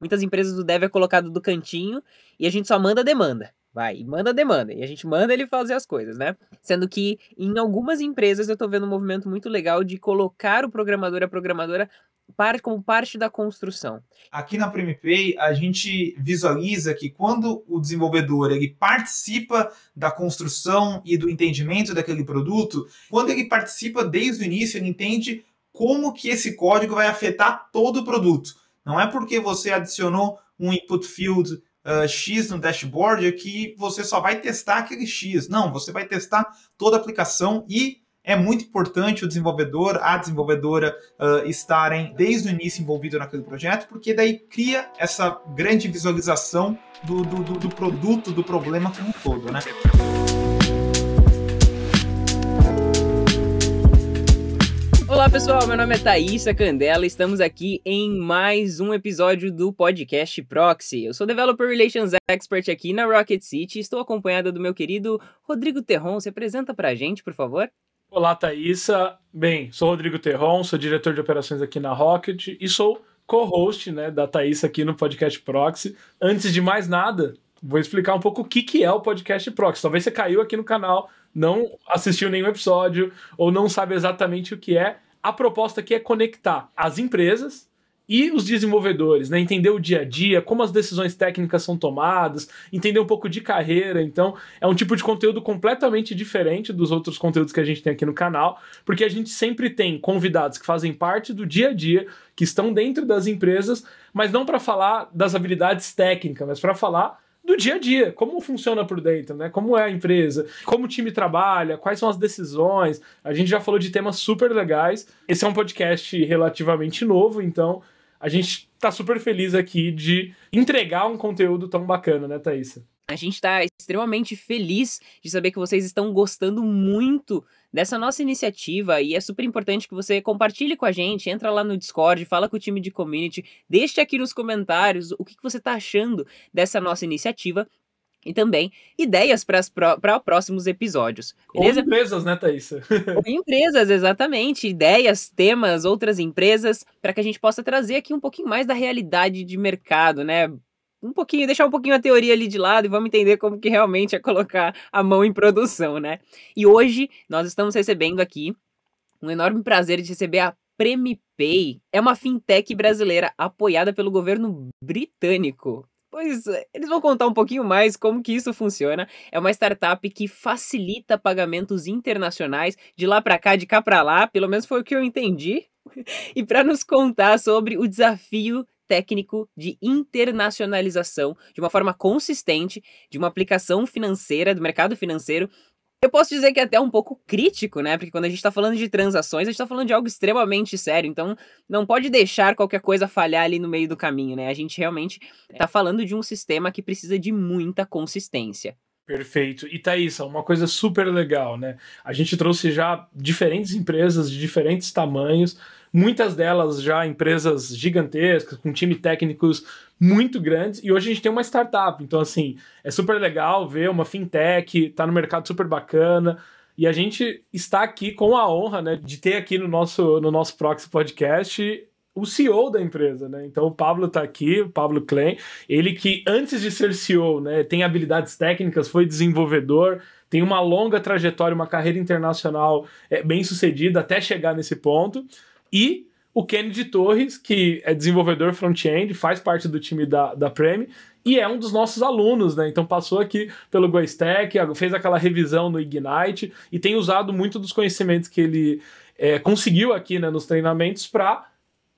Muitas empresas o dev é colocado do cantinho e a gente só manda demanda. Vai, manda demanda. E a gente manda ele fazer as coisas, né? Sendo que em algumas empresas eu tô vendo um movimento muito legal de colocar o programador e a programadora como parte da construção. Aqui na PremiPay, a gente visualiza que quando o desenvolvedor ele participa da construção e do entendimento daquele produto, quando ele participa desde o início, ele entende como que esse código vai afetar todo o produto. Não é porque você adicionou um input field uh, X no dashboard que você só vai testar aquele X. Não, você vai testar toda a aplicação e é muito importante o desenvolvedor, a desenvolvedora uh, estarem desde o início envolvido naquele projeto, porque daí cria essa grande visualização do, do, do produto, do problema como um todo, né? Olá pessoal, meu nome é Thaisa Candela, estamos aqui em mais um episódio do podcast Proxy. Eu sou Developer Relations Expert aqui na Rocket City e estou acompanhada do meu querido Rodrigo Terron. Se apresenta pra gente, por favor. Olá, Thaisa. Bem, sou Rodrigo Terron, sou diretor de operações aqui na Rocket e sou co-host né, da Thaisa aqui no podcast Proxy. Antes de mais nada, vou explicar um pouco o que, que é o podcast Proxy. Talvez você caiu aqui no canal, não assistiu nenhum episódio ou não sabe exatamente o que é. A proposta aqui é conectar as empresas e os desenvolvedores, né? Entender o dia a dia, como as decisões técnicas são tomadas, entender um pouco de carreira. Então, é um tipo de conteúdo completamente diferente dos outros conteúdos que a gente tem aqui no canal, porque a gente sempre tem convidados que fazem parte do dia a dia, que estão dentro das empresas, mas não para falar das habilidades técnicas, mas para falar do dia a dia, como funciona por dentro, né? Como é a empresa, como o time trabalha, quais são as decisões. A gente já falou de temas super legais. Esse é um podcast relativamente novo, então a gente tá super feliz aqui de entregar um conteúdo tão bacana, né, Thaisa? A gente está extremamente feliz de saber que vocês estão gostando muito dessa nossa iniciativa e é super importante que você compartilhe com a gente, entra lá no Discord, fala com o time de community, deixe aqui nos comentários o que você está achando dessa nossa iniciativa e também ideias para próximos episódios. Beleza? Ou empresas, né, Thaís? Ou empresas, exatamente. Ideias, temas, outras empresas, para que a gente possa trazer aqui um pouquinho mais da realidade de mercado, né? Um pouquinho, deixar um pouquinho a teoria ali de lado e vamos entender como que realmente é colocar a mão em produção, né? E hoje nós estamos recebendo aqui um enorme prazer de receber a PremiPay. É uma fintech brasileira apoiada pelo governo britânico. Pois eles vão contar um pouquinho mais como que isso funciona. É uma startup que facilita pagamentos internacionais de lá para cá, de cá para lá, pelo menos foi o que eu entendi. e para nos contar sobre o desafio técnico de internacionalização de uma forma consistente de uma aplicação financeira, do mercado financeiro, eu posso dizer que é até um pouco crítico, né? Porque quando a gente tá falando de transações, a gente tá falando de algo extremamente sério. Então, não pode deixar qualquer coisa falhar ali no meio do caminho, né? A gente realmente tá falando de um sistema que precisa de muita consistência. Perfeito. E Thaís, uma coisa super legal, né? A gente trouxe já diferentes empresas de diferentes tamanhos muitas delas já empresas gigantescas, com time técnicos muito grandes, e hoje a gente tem uma startup. Então, assim, é super legal ver uma fintech, tá no mercado super bacana. E a gente está aqui com a honra né, de ter aqui no nosso, no nosso Proxy Podcast o CEO da empresa, né? Então o Pablo está aqui, o Pablo Klein, ele que antes de ser CEO, né, tem habilidades técnicas, foi desenvolvedor, tem uma longa trajetória, uma carreira internacional é, bem sucedida até chegar nesse ponto e o Kennedy Torres, que é desenvolvedor front-end, faz parte do time da, da Premi e é um dos nossos alunos, né? Então passou aqui pelo GoStack, fez aquela revisão no Ignite e tem usado muito dos conhecimentos que ele é, conseguiu aqui né, nos treinamentos para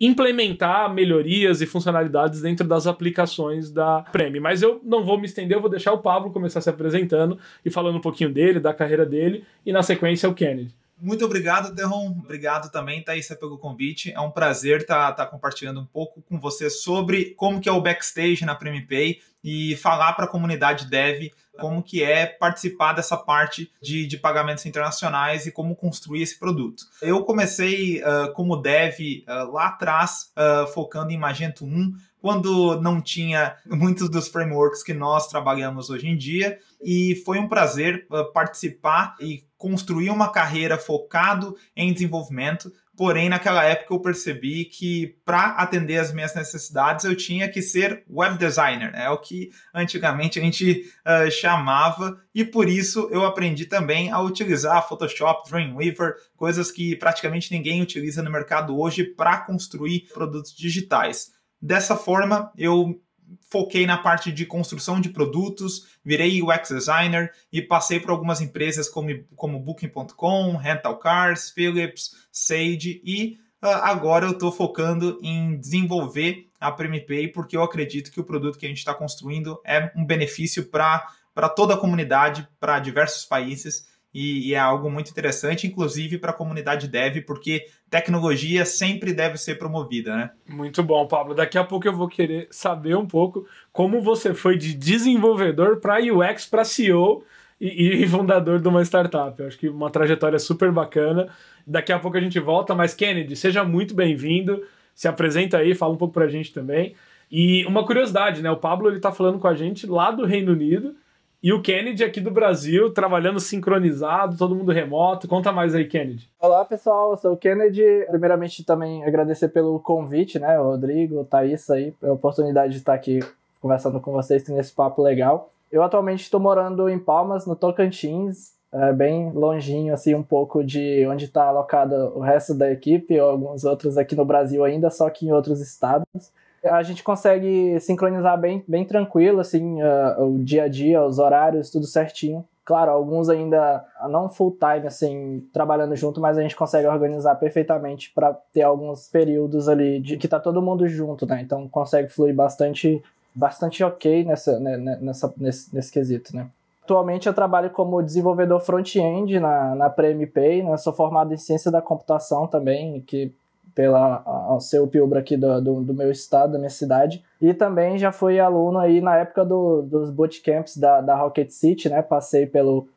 implementar melhorias e funcionalidades dentro das aplicações da Premi. Mas eu não vou me estender, eu vou deixar o Pablo começar se apresentando e falando um pouquinho dele, da carreira dele, e na sequência o Kennedy. Muito obrigado, Derron. Obrigado também, Thaís, pelo convite. É um prazer estar tá, tá compartilhando um pouco com você sobre como que é o backstage na PremiPay e falar para a comunidade dev como que é participar dessa parte de, de pagamentos internacionais e como construir esse produto. Eu comecei uh, como dev uh, lá atrás, uh, focando em Magento 1, quando não tinha muitos dos frameworks que nós trabalhamos hoje em dia, e foi um prazer participar e construir uma carreira focado em desenvolvimento Porém, naquela época eu percebi que para atender as minhas necessidades eu tinha que ser web designer, é o que antigamente a gente uh, chamava, e por isso eu aprendi também a utilizar Photoshop, Dreamweaver, coisas que praticamente ninguém utiliza no mercado hoje para construir produtos digitais. Dessa forma, eu foquei na parte de construção de produtos, virei UX designer e passei por algumas empresas como, como Booking.com, Rental Cars, Philips, Sage e uh, agora eu estou focando em desenvolver a PremiPay porque eu acredito que o produto que a gente está construindo é um benefício para toda a comunidade, para diversos países e, e, é algo muito interessante, inclusive para a comunidade dev, porque tecnologia sempre deve ser promovida, né? Muito bom, Pablo. Daqui a pouco eu vou querer saber um pouco como você foi de desenvolvedor para UX para CEO e, e, fundador de uma startup. Eu acho que uma trajetória super bacana. Daqui a pouco a gente volta, mas Kennedy, seja muito bem-vindo. Se apresenta aí, fala um pouco para a gente também. E uma curiosidade, né? O Pablo ele tá falando com a gente lá do Reino Unido e o Kennedy aqui do Brasil, trabalhando sincronizado, todo mundo remoto. Conta mais aí, Kennedy. Olá, pessoal. Eu sou o Kennedy. Primeiramente, também agradecer pelo convite, né? Rodrigo, Thaís aí, pela oportunidade de estar aqui conversando com vocês nesse papo legal. Eu atualmente estou morando em Palmas, no Tocantins, é, bem longinho, assim, um pouco de onde está alocado o resto da equipe, ou alguns outros aqui no Brasil ainda, só que em outros estados a gente consegue sincronizar bem, bem tranquilo, assim, uh, o dia a dia, os horários, tudo certinho. Claro, alguns ainda não full time, assim, trabalhando junto, mas a gente consegue organizar perfeitamente para ter alguns períodos ali de que tá todo mundo junto, né? Então consegue fluir bastante, bastante ok nessa, né, né nessa, nesse, nesse quesito, né? Atualmente eu trabalho como desenvolvedor front-end na, na PremPay, né? sou formado em ciência da computação também, que pela ao ser o Piubra aqui do, do, do, meu estado, da minha cidade. E também já fui aluno aí na época do, dos bootcamps da, da Rocket City, né? Passei pelo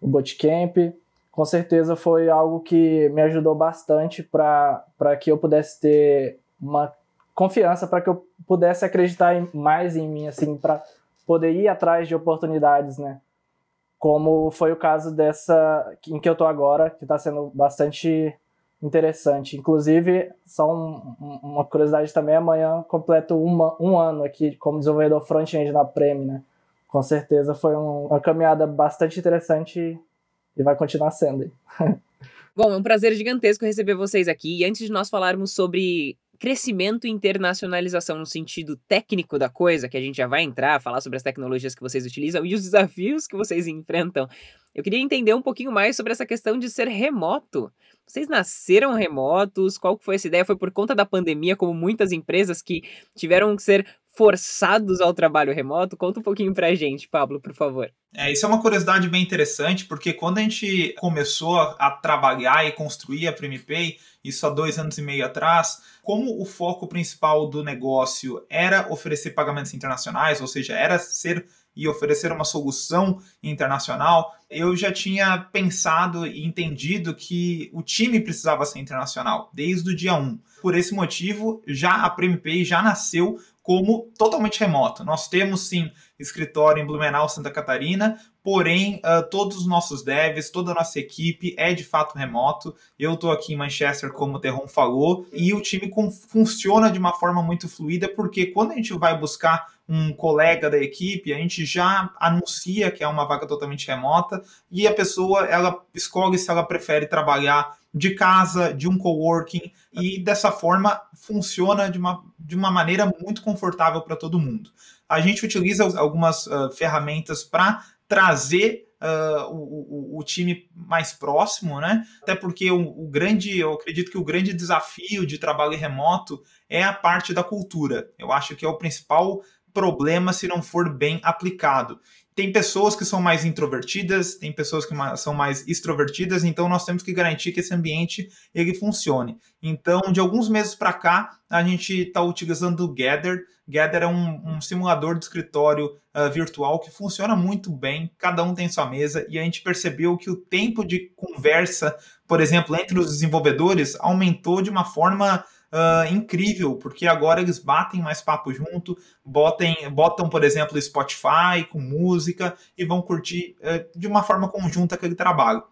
bootcamp. Com certeza foi algo que me ajudou bastante para que eu pudesse ter uma confiança, para que eu pudesse acreditar em, mais em mim, assim, para poder ir atrás de oportunidades, né? Como foi o caso dessa em que eu tô agora, que está sendo bastante interessante. Inclusive, só um, uma curiosidade também, amanhã completo uma, um ano aqui como desenvolvedor front-end na Premi, né? Com certeza foi um, uma caminhada bastante interessante e vai continuar sendo. Bom, é um prazer gigantesco receber vocês aqui. E antes de nós falarmos sobre crescimento e internacionalização no sentido técnico da coisa, que a gente já vai entrar, falar sobre as tecnologias que vocês utilizam e os desafios que vocês enfrentam, eu queria entender um pouquinho mais sobre essa questão de ser remoto. Vocês nasceram remotos? Qual foi essa ideia? Foi por conta da pandemia, como muitas empresas que tiveram que ser forçados ao trabalho remoto? Conta um pouquinho pra gente, Pablo, por favor. É, isso é uma curiosidade bem interessante, porque quando a gente começou a, a trabalhar e construir a PremiPay, isso há dois anos e meio atrás, como o foco principal do negócio era oferecer pagamentos internacionais, ou seja, era ser e oferecer uma solução internacional, eu já tinha pensado e entendido que o time precisava ser internacional desde o dia 1. Por esse motivo, já a PremiPay já nasceu como totalmente remoto. Nós temos sim escritório em Blumenau, Santa Catarina, porém uh, todos os nossos devs, toda a nossa equipe é de fato remoto. Eu estou aqui em Manchester, como o Terron falou, e o time funciona de uma forma muito fluida, porque quando a gente vai buscar um colega da equipe, a gente já anuncia que é uma vaga totalmente remota e a pessoa ela escolhe se ela prefere trabalhar de casa, de um coworking, e dessa forma funciona de uma, de uma maneira muito confortável para todo mundo. A gente utiliza algumas uh, ferramentas para trazer Uh, o, o, o, time mais próximo, né? Até porque o, o, grande, eu acredito que o grande desafio de trabalho remoto é a parte da cultura. Eu acho que é o principal problema se não for bem aplicado tem pessoas que são mais introvertidas, tem pessoas que são mais extrovertidas, então nós temos que garantir que esse ambiente ele funcione. Então, de alguns meses para cá, a gente está utilizando o Gather. Gather é um, um simulador de escritório uh, virtual que funciona muito bem, cada um tem sua mesa, e a gente percebeu que o tempo de conversa, por exemplo, entre os desenvolvedores aumentou de uma forma uh, incrível, porque agora eles batem mais papo junto, botem, botam, por exemplo, Spotify com música e vão curtir uh, de uma forma conjunta aquele trabalho.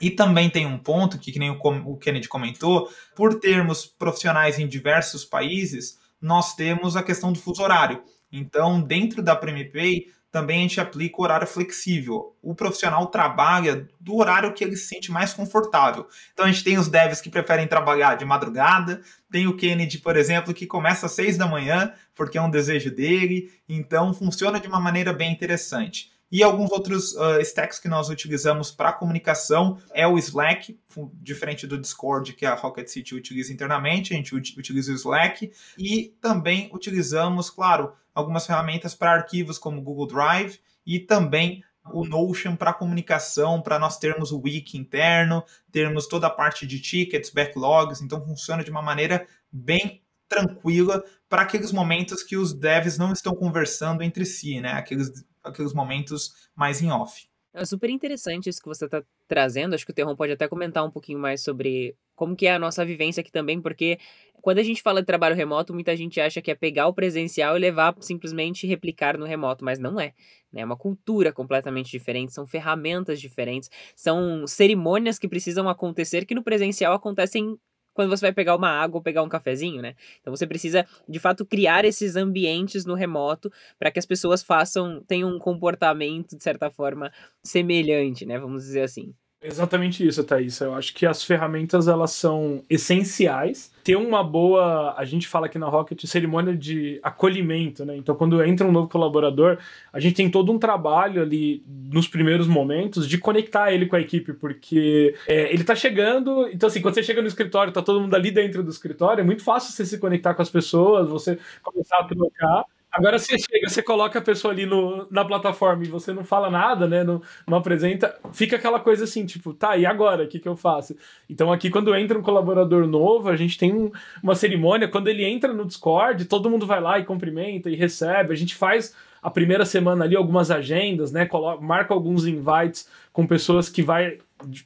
E também tem um ponto que, que nem o Kennedy comentou, por termos profissionais em diversos países, nós temos a questão do fuso horário. Então, dentro da PremiPay, também a gente aplica o horário flexível. O profissional trabalha do horário que ele se sente mais confortável. Então a gente tem os devs que preferem trabalhar de madrugada, tem o Kennedy, por exemplo, que começa às seis da manhã, porque é um desejo dele, então funciona de uma maneira bem interessante. E alguns outros uh, stacks que nós utilizamos para comunicação é o Slack, diferente do Discord que a Rocket City utiliza internamente, a gente utiliza o Slack. E também utilizamos, claro, algumas ferramentas para arquivos como Google Drive e também o Notion para comunicação, para nós termos o wiki interno, termos toda a parte de tickets, backlogs, então funciona de uma maneira bem tranquila para aqueles momentos que os devs não estão conversando entre si, né? Aqueles aqueles momentos mais em off. É super interessante isso que você está trazendo. Acho que o Terron pode até comentar um pouquinho mais sobre como que é a nossa vivência aqui também, porque quando a gente fala de trabalho remoto, muita gente acha que é pegar o presencial e levar simplesmente replicar no remoto, mas não é. Né? É uma cultura completamente diferente, são ferramentas diferentes, são cerimônias que precisam acontecer que no presencial acontecem quando você vai pegar uma água ou pegar um cafezinho, né? Então você precisa, de fato, criar esses ambientes no remoto para que as pessoas façam, tenham um comportamento, de certa forma, semelhante, né? Vamos dizer assim. Exatamente isso, Thaís. Eu acho que as ferramentas elas são essenciais. Ter uma boa, a gente fala aqui na Rocket, cerimônia de acolhimento, né? Então, quando entra um novo colaborador, a gente tem todo um trabalho ali nos primeiros momentos de conectar ele com a equipe, porque é, ele tá chegando. Então, assim, quando você chega no escritório, tá todo mundo ali dentro do escritório, é muito fácil você se conectar com as pessoas, você começar a trocar. Agora você chega, você coloca a pessoa ali no, na plataforma e você não fala nada, né? Não, não apresenta, fica aquela coisa assim, tipo, tá, e agora? O que, que eu faço? Então aqui, quando entra um colaborador novo, a gente tem um, uma cerimônia. Quando ele entra no Discord, todo mundo vai lá e cumprimenta e recebe. A gente faz a primeira semana ali algumas agendas, né? Coloca, marca alguns invites com pessoas que vai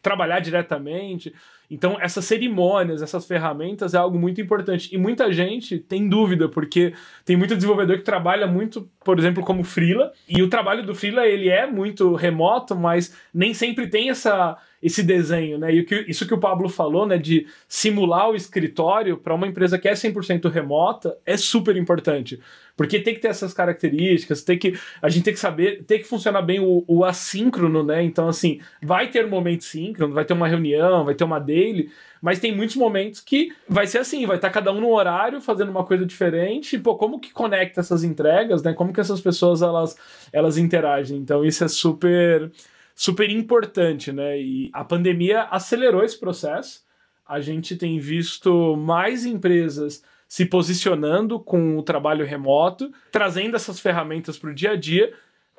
trabalhar diretamente. Então, essas cerimônias, essas ferramentas é algo muito importante. E muita gente tem dúvida, porque tem muito desenvolvedor que trabalha muito, por exemplo, como freela, e o trabalho do freela ele é muito remoto, mas nem sempre tem essa esse desenho, né? E isso que o Pablo falou, né, de simular o escritório para uma empresa que é 100% remota é super importante. Porque tem que ter essas características, tem que a gente tem que saber, tem que funcionar bem o, o assíncrono, né? Então assim, vai ter momentos síncrono, vai ter uma reunião, vai ter uma daily, mas tem muitos momentos que vai ser assim, vai estar cada um no horário fazendo uma coisa diferente. E, pô, como que conecta essas entregas, né? Como que essas pessoas elas elas interagem? Então isso é super super importante, né? E a pandemia acelerou esse processo. A gente tem visto mais empresas se posicionando com o trabalho remoto, trazendo essas ferramentas para o dia a dia,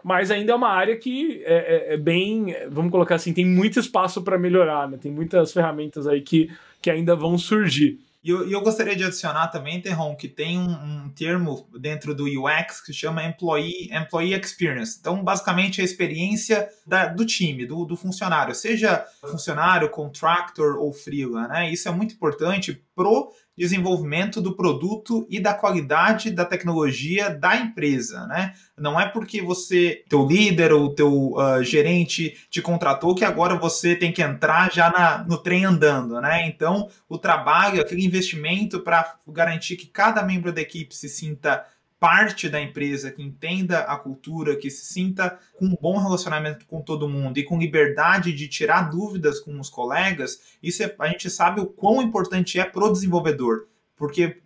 mas ainda é uma área que é, é, é bem, vamos colocar assim, tem muito espaço para melhorar, né? Tem muitas ferramentas aí que, que ainda vão surgir. E eu, eu, gostaria de adicionar também, Terron, que tem um, um, termo dentro do UX que chama Employee, Employee Experience. Então, basicamente, a experiência da, do time, do, do, funcionário, seja funcionário, contractor ou freela. Né? Isso é muito importante pro desenvolvimento do produto e da qualidade da tecnologia da empresa, né? Não é porque você, teu líder ou teu uh, gerente te contratou que agora você tem que entrar já na, no trem andando, né? Então, o trabalho, aquele investimento para garantir que cada membro da equipe se sinta parte da empresa, que entenda a cultura, que se sinta com um bom relacionamento com todo mundo e com liberdade de tirar dúvidas com os colegas, isso é, a gente sabe o quão importante é para o desenvolvedor. Porque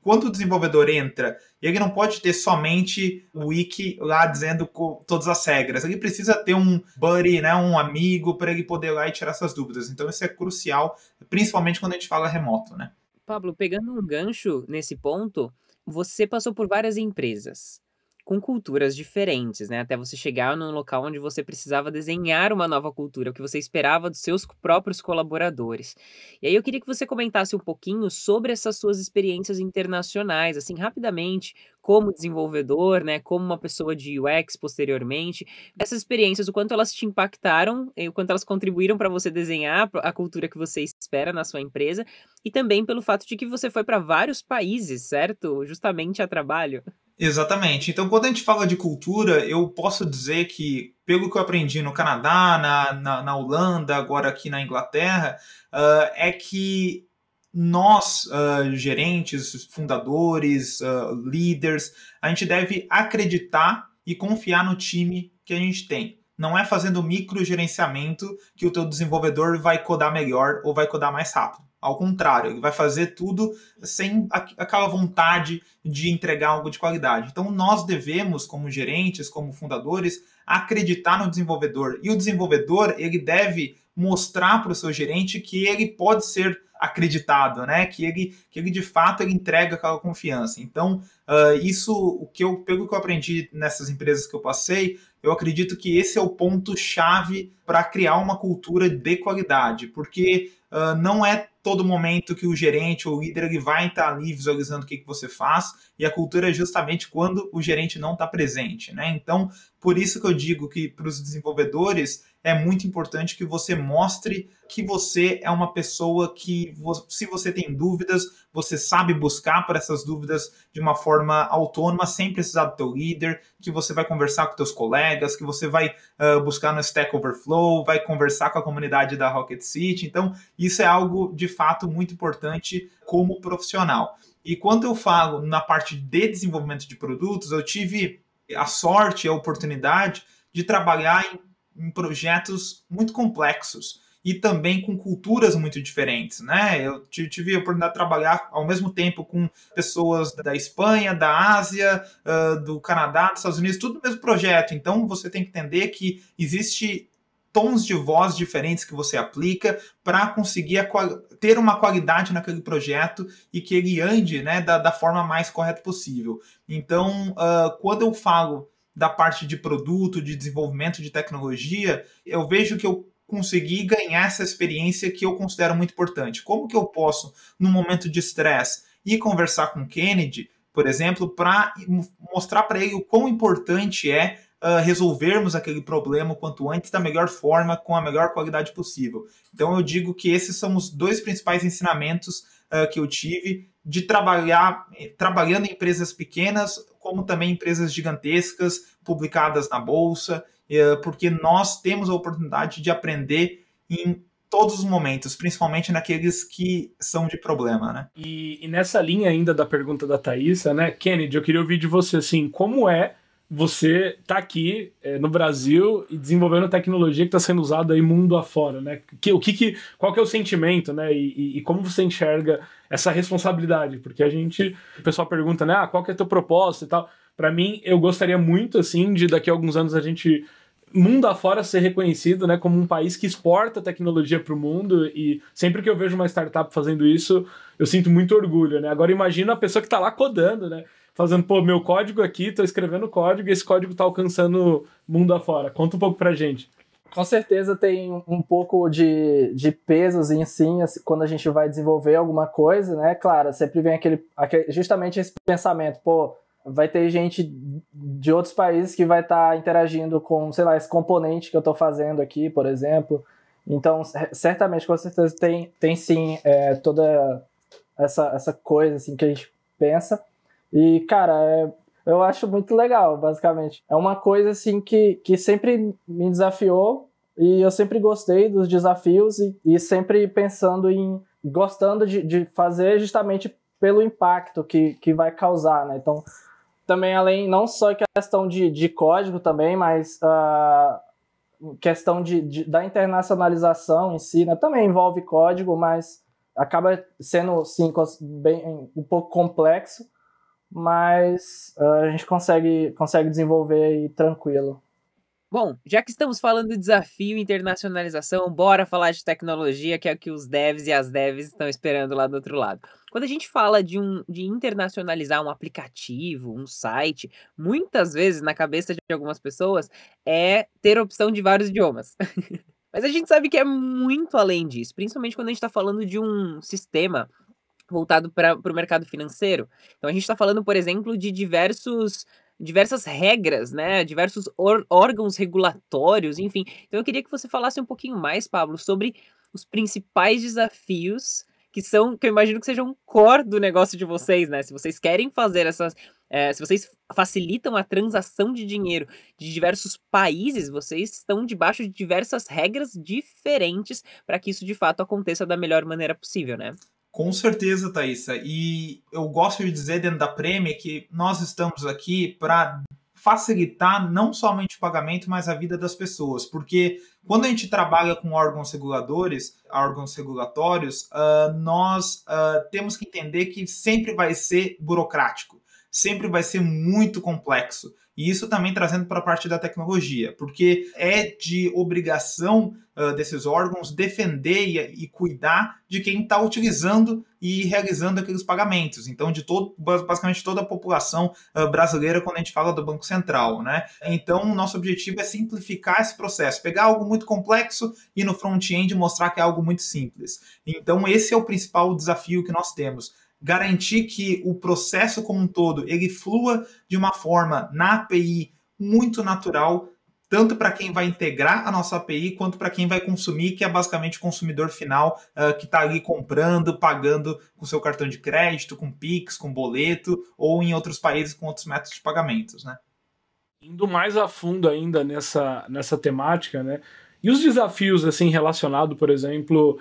quando o desenvolvedor entra, ele não pode ter somente o wiki lá dizendo todas as regras. Ele precisa ter um buddy, né, um amigo, para ele poder ir lá e tirar essas dúvidas. Então isso é crucial, principalmente quando a gente fala remoto, né? Pablo, pegando um gancho nesse ponto, você passou por várias empresas com culturas diferentes, né? Até você chegar num local onde você precisava desenhar uma nova cultura, o que você esperava dos seus próprios colaboradores. E aí eu queria que você comentasse um pouquinho sobre essas suas experiências internacionais, assim, rapidamente, como desenvolvedor, né, como uma pessoa de UX posteriormente. Essas experiências, o quanto elas te impactaram, o quanto elas contribuíram para você desenhar a cultura que você espera na sua empresa, e também pelo fato de que você foi para vários países, certo? Justamente a trabalho. Exatamente. Então, quando a gente fala de cultura, eu posso dizer que, pelo que eu aprendi no Canadá, na, na, na Holanda, agora aqui na Inglaterra, uh, é que nós, uh, gerentes, fundadores, uh, líderes, a gente deve acreditar e confiar no time que a gente tem. Não é fazendo microgerenciamento que o teu desenvolvedor vai codar melhor ou vai codar mais rápido. Ao contrário, ele vai fazer tudo sem aquela vontade de entregar algo de qualidade. Então, nós devemos, como gerentes, como fundadores, acreditar no desenvolvedor. E o desenvolvedor, ele deve mostrar para o seu gerente que ele pode ser acreditado, né? Que ele, que ele de fato ele entrega aquela confiança. Então, uh, isso, o que eu, pelo que eu aprendi nessas empresas que eu passei, eu acredito que esse é o ponto chave para criar uma cultura de qualidade, porque uh, não é todo momento que o gerente ou o líder ele vai estar ali visualizando o que, que você faz, e a cultura é justamente quando o gerente não está presente. Né? Então, por isso que eu digo que para os desenvolvedores é muito importante que você mostre que você é uma pessoa que, se você tem dúvidas, você sabe buscar por essas dúvidas de uma forma autônoma, sem precisar do teu líder, que você vai conversar com teus colegas, que você vai uh, buscar no Stack Overflow, vai conversar com a comunidade da Rocket City. Então, isso é algo de fato muito importante como profissional. E quando eu falo na parte de desenvolvimento de produtos, eu tive a sorte, a oportunidade de trabalhar em em projetos muito complexos e também com culturas muito diferentes, né? Eu tive a oportunidade de trabalhar ao mesmo tempo com pessoas da Espanha, da Ásia, do Canadá, dos Estados Unidos, tudo no mesmo projeto. Então você tem que entender que existe tons de voz diferentes que você aplica para conseguir ter uma qualidade naquele projeto e que ele ande né, da, da forma mais correta possível. Então, uh, quando eu falo da parte de produto, de desenvolvimento de tecnologia, eu vejo que eu consegui ganhar essa experiência que eu considero muito importante. Como que eu posso, no momento de estresse, ir conversar com Kennedy, por exemplo, para mostrar para ele o quão importante é uh, resolvermos aquele problema o quanto antes da melhor forma, com a melhor qualidade possível. Então eu digo que esses são os dois principais ensinamentos uh, que eu tive de trabalhar trabalhando em empresas pequenas como também empresas gigantescas publicadas na bolsa, eh, porque nós temos a oportunidade de aprender em todos os momentos, principalmente naqueles que são de problema, né? E, e nessa linha ainda da pergunta da Thaisa, né, Kennedy, eu queria ouvir de você assim, como é você tá aqui é, no Brasil e desenvolvendo tecnologia que está sendo usada aí mundo afora, né? Que, o que, que qual que é o sentimento, né? E, e, e, como você enxerga essa responsabilidade? Porque a gente, o pessoal pergunta, né? Ah, qual que é teu propósito e tal. Para mim, eu gostaria muito assim de daqui a alguns anos a gente mundo afora ser reconhecido, né, como um país que exporta tecnologia para o mundo e sempre que eu vejo uma startup fazendo isso, eu sinto muito orgulho, né? Agora imagina a pessoa que está lá codando, né? Fazendo, pô, meu código aqui, tô escrevendo código e esse código tá alcançando mundo afora. Conta um pouco pra gente. Com certeza tem um pouco de, de pesos em si assim, quando a gente vai desenvolver alguma coisa, né? Claro, sempre vem aquele, aquele justamente esse pensamento, pô, vai ter gente de outros países que vai estar tá interagindo com, sei lá, esse componente que eu estou fazendo aqui, por exemplo. Então, certamente, com certeza, tem, tem sim é, toda essa, essa coisa assim, que a gente pensa. E, cara, é, eu acho muito legal, basicamente. É uma coisa, assim, que, que sempre me desafiou e eu sempre gostei dos desafios e, e sempre pensando em. gostando de, de fazer justamente pelo impacto que, que vai causar, né? Então, também além, não só questão de, de código também, mas uh, questão de, de, da internacionalização em si, né? Também envolve código, mas acaba sendo, sim, bem, um pouco complexo mas uh, a gente consegue, consegue desenvolver aí tranquilo. Bom, já que estamos falando de desafio e internacionalização, bora falar de tecnologia, que é o que os devs e as devs estão esperando lá do outro lado. Quando a gente fala de, um, de internacionalizar um aplicativo, um site, muitas vezes na cabeça de algumas pessoas é ter opção de vários idiomas. Mas a gente sabe que é muito além disso, principalmente quando a gente está falando de um sistema voltado para o mercado financeiro. Então a gente está falando, por exemplo, de diversos diversas regras, né, diversos órgãos regulatórios, enfim. Então eu queria que você falasse um pouquinho mais, Pablo, sobre os principais desafios que são, que eu imagino que sejam um core do negócio de vocês, né? Se vocês querem fazer essas. É, se vocês facilitam a transação de dinheiro de diversos países, vocês estão debaixo de diversas regras diferentes para que isso de fato aconteça da melhor maneira possível, né? Com certeza, Thaisa. E eu gosto de dizer dentro da Prêmio que nós estamos aqui para facilitar não somente o pagamento, mas a vida das pessoas. Porque quando a gente trabalha com órgãos reguladores, órgãos regulatórios, uh, nós uh, temos que entender que sempre vai ser burocrático, sempre vai ser muito complexo. E isso também trazendo para a parte da tecnologia, porque é de obrigação uh, desses órgãos defender e, e cuidar de quem está utilizando e realizando aqueles pagamentos. Então, de todo, basicamente toda a população uh, brasileira quando a gente fala do Banco Central, né? Então, nosso objetivo é simplificar esse processo, pegar algo muito complexo e no front-end mostrar que é algo muito simples. Então, esse é o principal desafio que nós temos garantir que o processo como um todo ele flua de uma forma na API muito natural, tanto para quem vai integrar a nossa API, quanto para quem vai consumir, que é basicamente o consumidor final uh, que está ali comprando, pagando com seu cartão de crédito, com Pix, com boleto, ou em outros países com outros métodos de pagamentos, né? Indo mais a fundo ainda nessa, nessa temática, né? E os desafios assim relacionados, por exemplo,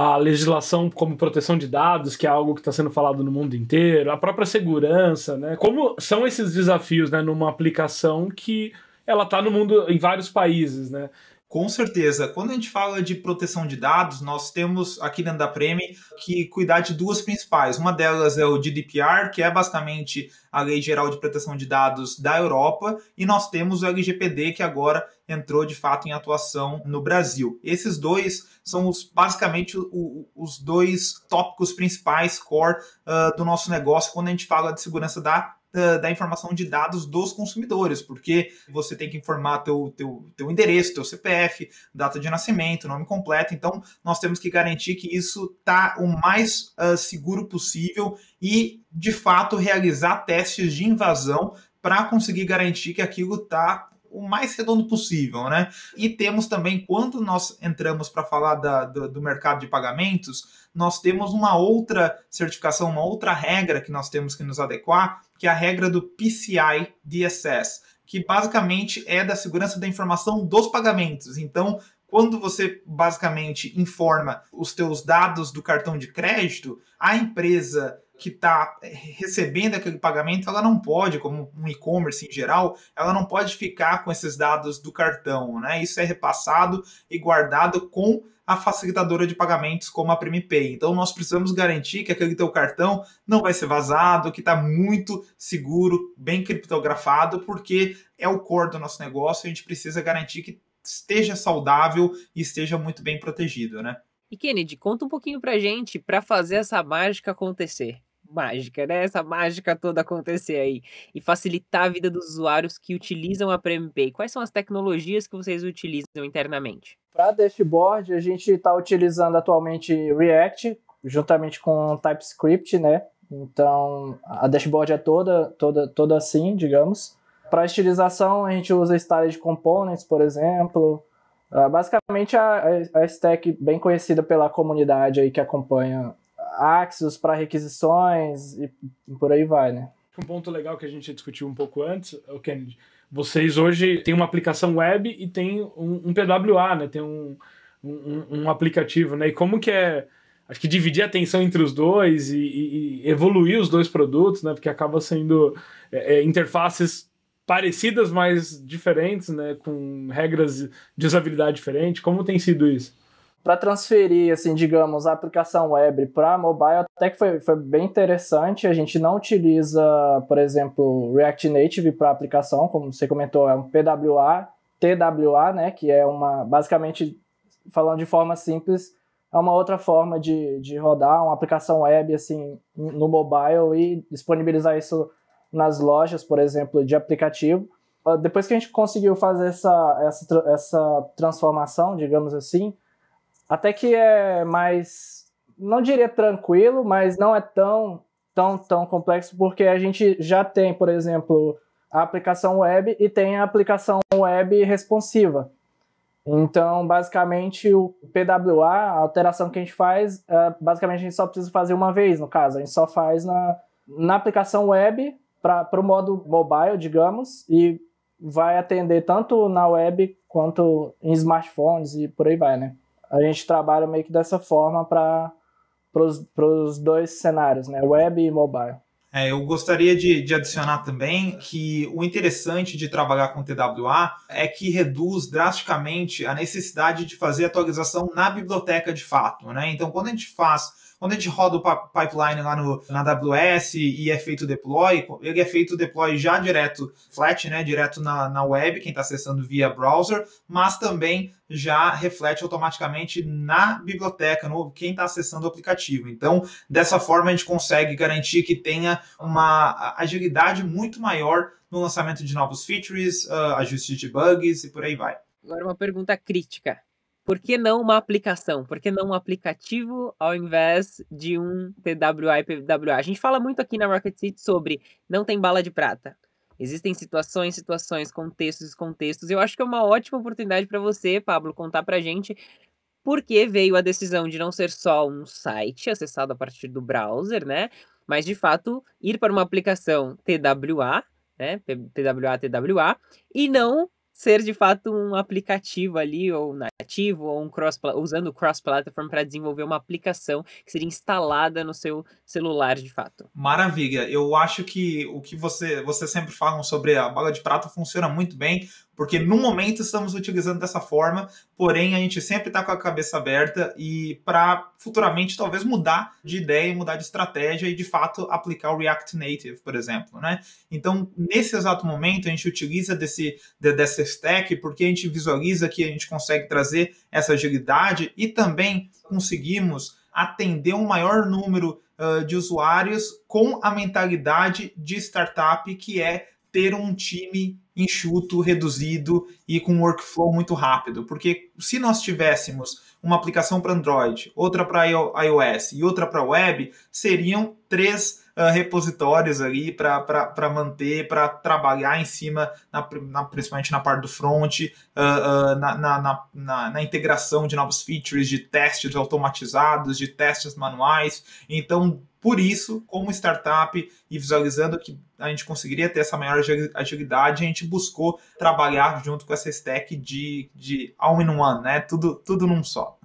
a legislação como proteção de dados, que é algo que está sendo falado no mundo inteiro, a própria segurança, né? Como são esses desafios, né, numa aplicação que ela está no mundo em vários países, né? Com certeza. Quando a gente fala de proteção de dados, nós temos aqui dentro da Premi que cuidar de duas principais. Uma delas é o GDPR, que é basicamente a Lei Geral de Proteção de Dados da Europa, e nós temos o LGPD, que agora entrou de fato em atuação no Brasil. Esses dois são os, basicamente o, os dois tópicos principais core uh, do nosso negócio quando a gente fala de segurança da da, informação de dados dos consumidores, porque você tem que informar teu, teu, teu endereço, teu CPF, data de nascimento, nome completo. Então, nós temos que garantir que isso está o mais uh, seguro possível e, de fato, realizar testes de invasão para conseguir garantir que aquilo está o mais redondo possível, né? E temos também, quando nós entramos para falar da, do, do, mercado de pagamentos, nós temos uma outra certificação, uma outra regra que nós temos que nos adequar, que é a regra do PCI DSS, que basicamente é da segurança da informação dos pagamentos. Então, quando você basicamente informa os teus dados do cartão de crédito, a empresa que está eh, recebendo aquele pagamento, ela não pode, como um e-commerce em geral, ela não pode ficar com esses dados do cartão, né? Isso é repassado e guardado com a facilitadora de pagamentos como a PremiPay. Então nós precisamos garantir que aquele teu cartão não vai ser vazado, que está muito seguro, bem criptografado, porque é o core do nosso negócio, a gente precisa garantir que esteja saudável e esteja muito bem protegido, né? E Kennedy, conta um pouquinho pra gente para fazer essa mágica acontecer mágica, né? Essa mágica toda acontecer aí e facilitar a vida dos usuários que utilizam a PremiPay. Quais são as tecnologias que vocês utilizam internamente? Para dashboard, a gente está utilizando atualmente React, juntamente com TypeScript, né? Então, a dashboard é toda, toda, toda assim, digamos. Para estilização, a gente usa Styled Components, por exemplo. Uh, basicamente, a, a stack bem conhecida pela comunidade aí que acompanha Axios para requisições e por aí vai, né? Um ponto legal que a gente discutiu um pouco antes, o Kennedy, vocês hoje têm uma aplicação web e tem um, um PWA, né? Tem um, um, um, aplicativo, né? E como que é, acho que dividir a atenção entre os dois e, e, e evoluir os dois produtos, né? Porque acaba sendo é, é, interfaces parecidas, mas diferentes, né? Com regras de usabilidade diferentes. Como tem sido isso? Para transferir, assim, digamos, a aplicação web para mobile, até que foi, foi bem interessante. A gente não utiliza, por exemplo, React Native para aplicação, como você comentou, é um PWA, TWA, né, que é uma, basicamente, falando de forma simples, é uma outra forma de, de rodar uma aplicação web, assim, no mobile e disponibilizar isso nas lojas, por exemplo, de aplicativo. Depois que a gente conseguiu fazer essa, essa, essa transformação, digamos assim, até que é mais, não diria tranquilo, mas não é tão, tão, tão complexo, porque a gente já tem, por exemplo, a aplicação web e tem a aplicação web responsiva. Então, basicamente, o PWA, a alteração que a gente faz, é, basicamente a gente só precisa fazer uma vez, no caso. A gente só faz na, na aplicação web para o modo mobile, digamos, e vai atender tanto na web quanto em smartphones e por aí vai, né? A gente trabalha meio que dessa forma para os dois cenários, né? Web e mobile. É, eu gostaria de, de, adicionar também que o interessante de trabalhar com TWA é que reduz drasticamente a necessidade de fazer atualização na biblioteca de fato. Né? Então, quando a gente faz quando a gente roda o pipeline lá no, na AWS e é feito deploy, ele é feito deploy já direto flat, né, direto na, na web, quem está acessando via browser, mas também já reflete automaticamente na biblioteca, no quem está acessando o aplicativo. Então, dessa forma, a gente consegue garantir que tenha uma agilidade muito maior no lançamento de novos features, uh, ajustes de bugs e por aí vai. Agora, uma pergunta crítica por que não uma aplicação? Por que não um aplicativo ao invés de um TWA e PWA? A gente fala muito aqui na Rocket City sobre não tem bala de prata. Existem situações, situações, contextos, contextos. Eu acho que é uma ótima oportunidade para você, Pablo, contar para a gente por que veio a decisão de não ser só um site acessado a partir do browser, né? Mas de fato ir para uma aplicação TWA, né? TWA, TWA, e não ser de fato um aplicativo ali, ou nativo, ou um cross, usando o cross-platform para desenvolver uma aplicação que seria instalada no seu celular de fato. Maravilha. Eu acho que o que você, você sempre falam sobre a bala de prata funciona muito bem, porque no momento estamos utilizando dessa forma, porém a gente sempre está com a cabeça aberta e para futuramente talvez mudar de ideia, mudar de estratégia e de fato aplicar o React Native, por exemplo, né? Então nesse exato momento a gente utiliza desse de, dessa stack porque a gente visualiza que a gente consegue trazer essa agilidade e também conseguimos atender um maior número uh, de usuários com a mentalidade de startup que é ter um time enxuto, reduzido e com um workflow muito rápido. Porque se nós tivéssemos uma aplicação para Android, outra para iOS e outra para web, seriam três uh, repositórios ali para manter, para trabalhar em cima, na, na, principalmente na parte do front, uh, uh, na, na, na, na, integração de novos features, de testes automatizados, de testes manuais. Então, por isso, como startup e visualizando que a gente conseguiria ter essa maior agilidade, a gente buscou trabalhar junto com essa stack de, de all-in-one, né? Tudo, tudo num só.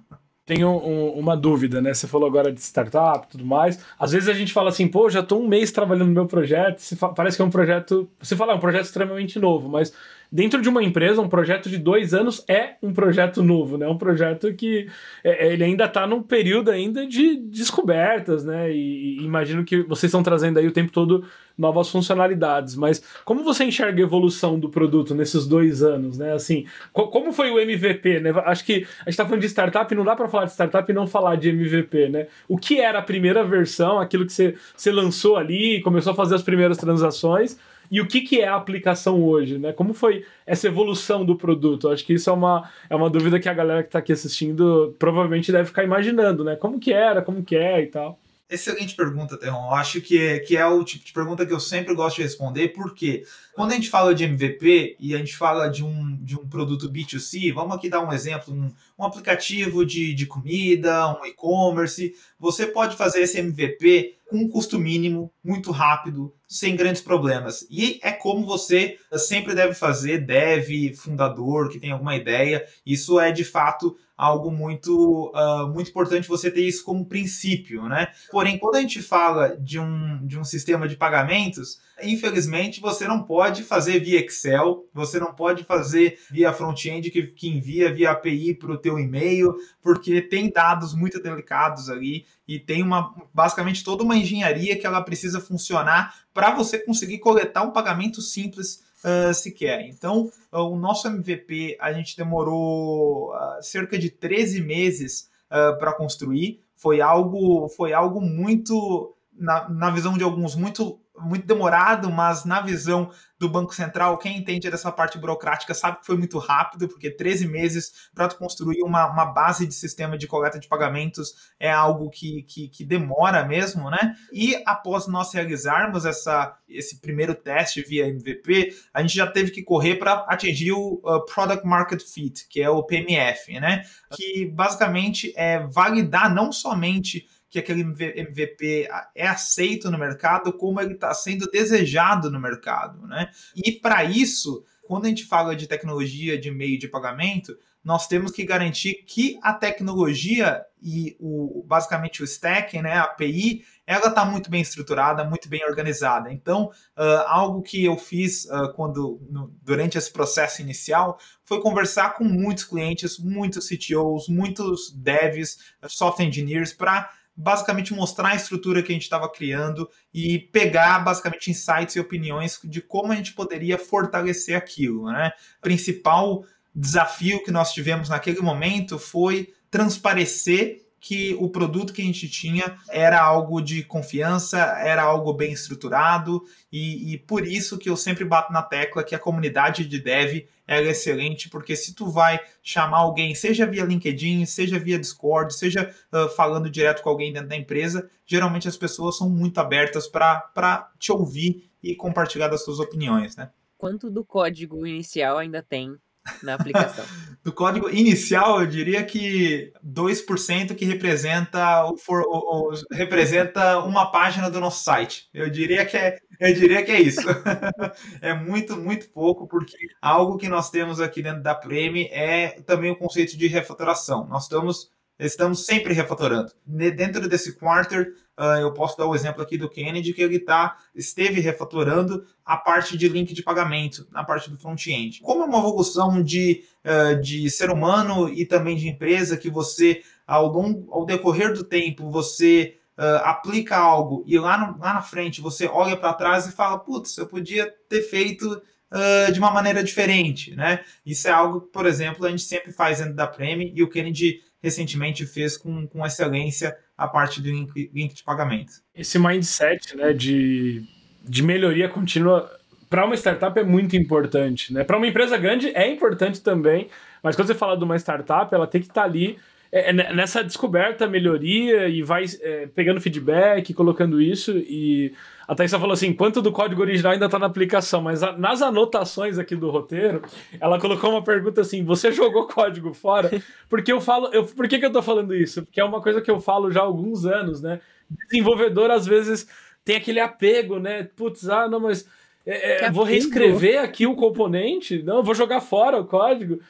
Tenho um, uma dúvida, né? Você falou agora de startup e tudo mais. Às vezes a gente fala assim, pô, já estou um mês trabalhando no meu projeto. Parece que é um projeto. Você fala, é um projeto extremamente novo, mas dentro de uma empresa, um projeto de dois anos é um projeto novo, né? Um projeto que é, é ele ainda está num período ainda de descobertas, né? E, e, imagino que vocês estão trazendo aí o tempo todo novas funcionalidades. Mas como você enxerga a evolução do produto nesses dois anos, né? Assim, co como foi o MVP, né? Acho que a gente está falando de startup, não dá para falar de startup e não falar de MVP, né? O que era a primeira versão, aquilo que você lançou ali, começou a fazer as primeiras transações e o que, que é a aplicação hoje, né? Como foi essa evolução do produto? Acho que isso é uma, é uma dúvida que a galera que está aqui assistindo provavelmente deve ficar imaginando, né? Como que era, como que é e tal. Excelente pergunta, Terron. Eu acho que é, que é o tipo de pergunta que eu sempre gosto de responder, porque quando a gente fala de MVP e a gente fala de um, de um produto B2C, vamos aqui dar um exemplo, um, um aplicativo de, de comida, um e-commerce, você pode fazer esse MVP com um custo mínimo, muito rápido, sem grandes problemas. E é como você sempre deve fazer, deve, fundador, que tem alguma ideia. Isso é de fato algo muito, uh, muito importante você ter isso como princípio, né? Porém, quando a gente fala de um, de um sistema de pagamentos, infelizmente você não pode fazer via Excel, você não pode fazer via front-end que, que envia via API para o teu e-mail, porque tem dados muito delicados ali e tem uma basicamente toda uma engenharia que ela precisa funcionar para você conseguir coletar um pagamento simples uh, sequer. Então, uh, o nosso MVP a gente demorou uh, cerca de 13 meses para construir. Foi algo, foi algo muito, na, na visão de alguns, muito muito demorado, mas na visão do Banco Central, quem entende dessa parte burocrática sabe que foi muito rápido, porque 13 meses para construir uma, uma base de sistema de coleta de pagamentos é algo que, que, que, demora mesmo, né? E após nós realizarmos essa, esse primeiro teste via MVP, a gente já teve que correr para atingir o uh, Product Market Fit, que é o PMF, né? Que basicamente é validar não somente que aquele MVP é aceito no mercado, como ele está sendo desejado no mercado. Né? E para isso, quando a gente fala de tecnologia de meio de pagamento, nós temos que garantir que a tecnologia e o, basicamente o stack, né, a API, ela está muito bem estruturada, muito bem organizada. Então, uh, algo que eu fiz uh, quando no, durante esse processo inicial foi conversar com muitos clientes, muitos CTOs, muitos devs, software engineers, para basicamente mostrar a estrutura que a gente estava criando e pegar basicamente insights e opiniões de como a gente poderia fortalecer aquilo. Né? O principal desafio que nós tivemos naquele momento foi transparecer que o produto que a gente tinha era algo de confiança, era algo bem estruturado, e, e, por isso que eu sempre bato na tecla que a comunidade de dev é excelente, porque se tu vai chamar alguém, seja via LinkedIn, seja via Discord, seja uh, falando direto com alguém dentro da empresa, geralmente as pessoas são muito abertas para te ouvir e compartilhar das suas opiniões, né? Quanto do código inicial ainda tem na aplicação. do código inicial, eu diria que 2% que representa, o, for, o, o, representa uma página do nosso site. Eu diria que é, eu diria que é isso. é muito, muito pouco, porque algo que nós temos aqui dentro da Preme é também o conceito de refatoração. Nós estamos estamos sempre refatorando. Dentro desse quarter, eu posso dar o exemplo aqui do Kennedy, que ele tá, esteve refatorando a parte de link de pagamento, na parte do front-end. Como é uma evolução de, uh, de ser humano e também de empresa, que você, ao, longo, ao decorrer do tempo, você uh, aplica algo e lá, no, lá na frente você olha para trás e fala, putz, eu podia ter feito Uh, de uma maneira diferente, né? Isso é algo que, por exemplo, a gente sempre faz dentro da Premi e o Kennedy recentemente fez com, com excelência a parte do link, link de pagamento. Esse mindset né, de, de melhoria contínua para uma startup é muito importante. Né? Para uma empresa grande é importante também, mas quando você fala de uma startup, ela tem que estar tá ali é, é nessa descoberta, melhoria e vai é, pegando feedback, colocando isso e a Thaisa falou assim: quanto do código original ainda está na aplicação, mas a, nas anotações aqui do roteiro, ela colocou uma pergunta assim: você jogou código fora? Porque eu falo, eu, por que, que eu tô falando isso? Porque é uma coisa que eu falo já há alguns anos, né? Desenvolvedor às vezes tem aquele apego, né? Putz, ah, não, mas é, é, vou reescrever aqui o componente, não, vou jogar fora o código.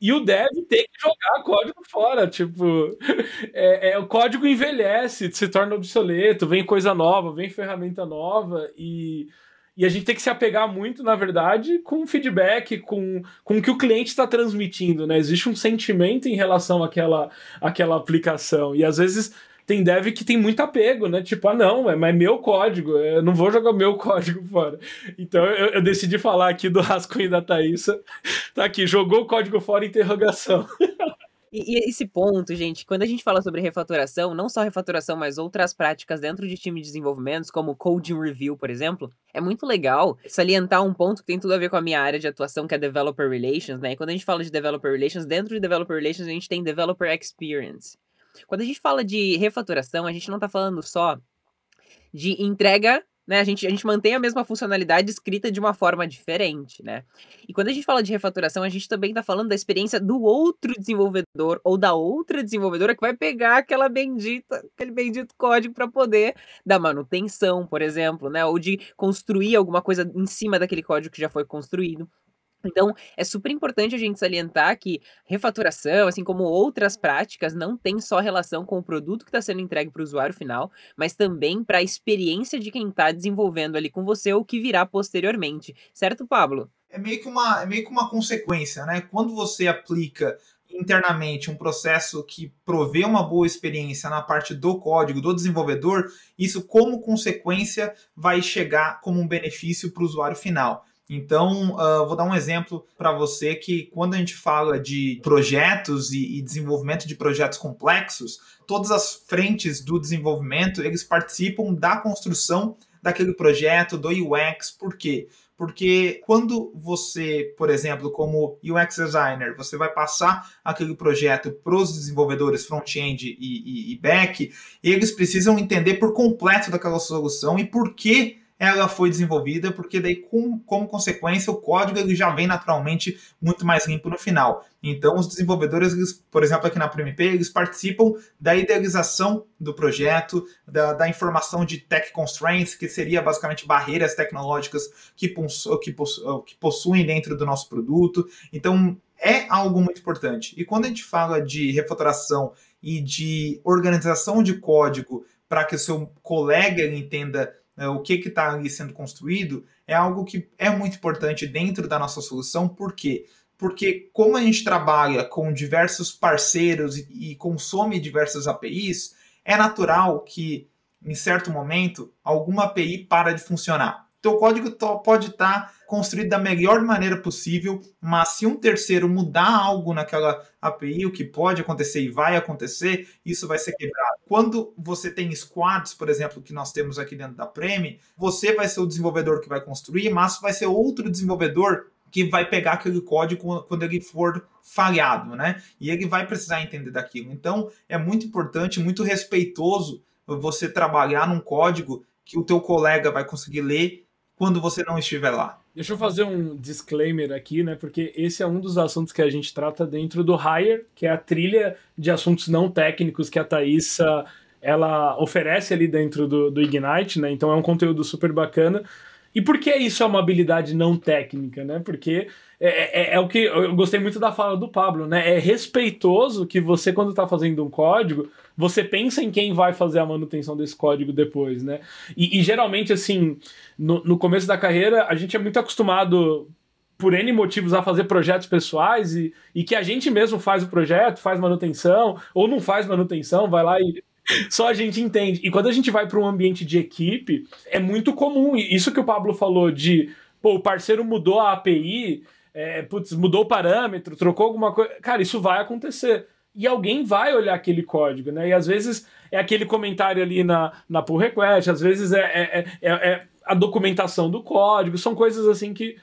E o dev tem que jogar código fora. Tipo, é, é, o código envelhece, se torna obsoleto, vem coisa nova, vem ferramenta nova e. E a gente tem que se apegar muito, na verdade, com feedback, com, com o que o cliente está transmitindo, né? Existe um sentimento em relação àquela, àquela aplicação. E às vezes tem dev que tem muito apego, né? Tipo, ah, não, é, mas é meu código, eu não vou jogar meu código fora. Então eu, eu decidi falar aqui do rascunho da Thaísa. Tá aqui, jogou o código fora, interrogação. E, e, esse ponto, gente, quando a gente fala sobre refatoração, não só refatoração, mas outras práticas dentro de time de desenvolvimento, como coding review, por exemplo, é muito legal salientar um ponto que tem tudo a ver com a minha área de atuação, que é developer relations, né? E quando a gente fala de developer relations, dentro de developer relations a gente tem developer experience. Quando a gente fala de refaturação, a gente não está falando só de entrega né, a gente, a gente mantém a mesma funcionalidade escrita de uma forma diferente, né? E quando a gente fala de refaturação, a gente também está falando da experiência do outro desenvolvedor ou da outra desenvolvedora que vai pegar aquela bendita, aquele bendito código para poder dar manutenção, por exemplo, né? Ou de construir alguma coisa em cima daquele código que já foi construído. Então, é super importante a gente salientar que refaturação, assim como outras práticas, não tem só relação com o produto que está sendo entregue para o usuário final, mas também para a experiência de quem está desenvolvendo ali com você ou que virá posteriormente. Certo, Pablo? É meio que uma, é meio que uma consequência, né? Quando você aplica internamente um processo que provê uma boa experiência na parte do código, do desenvolvedor, isso como consequência vai chegar como um benefício para o usuário final. Então, uh, vou dar um exemplo para você que quando a gente fala de projetos e, e, desenvolvimento de projetos complexos, todas as frentes do desenvolvimento eles participam da construção daquele projeto, do UX, por quê? Porque quando você, por exemplo, como UX designer, você vai passar aquele projeto para os desenvolvedores front-end e, e, e back, eles precisam entender por completo daquela solução e por que ela foi desenvolvida, porque daí, com, como consequência, o código ele já vem naturalmente muito mais limpo no final. Então, os desenvolvedores, eles, por exemplo, aqui na ProMP, eles participam da idealização do projeto, da, da informação de tech constraints, que seria basicamente barreiras tecnológicas que, que, que possuem dentro do nosso produto. Então, é algo muito importante. E quando a gente fala de refatoração e de organização de código para que o seu colega entenda o que está ali sendo construído, é algo que é muito importante dentro da nossa solução, por quê? Porque como a gente trabalha com diversos parceiros e, e consome diversas APIs, é natural que, em certo momento, alguma API para de funcionar teu código pode estar tá construído da melhor maneira possível, mas se um terceiro mudar algo naquela API, o que pode acontecer e vai acontecer, isso vai ser quebrado. Quando você tem squads, por exemplo, que nós temos aqui dentro da Premi, você vai ser o desenvolvedor que vai construir, mas vai ser outro desenvolvedor que vai pegar aquele código quando ele for falhado, né? E ele vai precisar entender daquilo. Então, é muito importante, muito respeitoso você trabalhar num código que o teu colega vai conseguir ler quando você não estiver lá. Deixa eu fazer um disclaimer aqui, né? Porque esse é um dos assuntos que a gente trata dentro do Hire, que é a trilha de assuntos não técnicos que a Thaisa ela oferece ali dentro do, do Ignite, né? Então é um conteúdo super bacana. E por que isso é uma habilidade não técnica, né? Porque é, é, é, o que eu gostei muito da fala do Pablo, né? É respeitoso que você, quando está fazendo um código, você pensa em quem vai fazer a manutenção desse código depois, né? E, e geralmente, assim, no, no começo da carreira, a gente é muito acostumado por N motivos a fazer projetos pessoais e, e que a gente mesmo faz o projeto, faz manutenção, ou não faz manutenção, vai lá e só a gente entende. E quando a gente vai para um ambiente de equipe, é muito comum. Isso que o Pablo falou de, pô, o parceiro mudou a API, é, putz, mudou o parâmetro, trocou alguma coisa. Cara, isso vai acontecer. E alguém vai olhar aquele código, né? E às vezes é aquele comentário ali na, na pull request, às vezes é, é, é, é a documentação do código, são coisas assim que,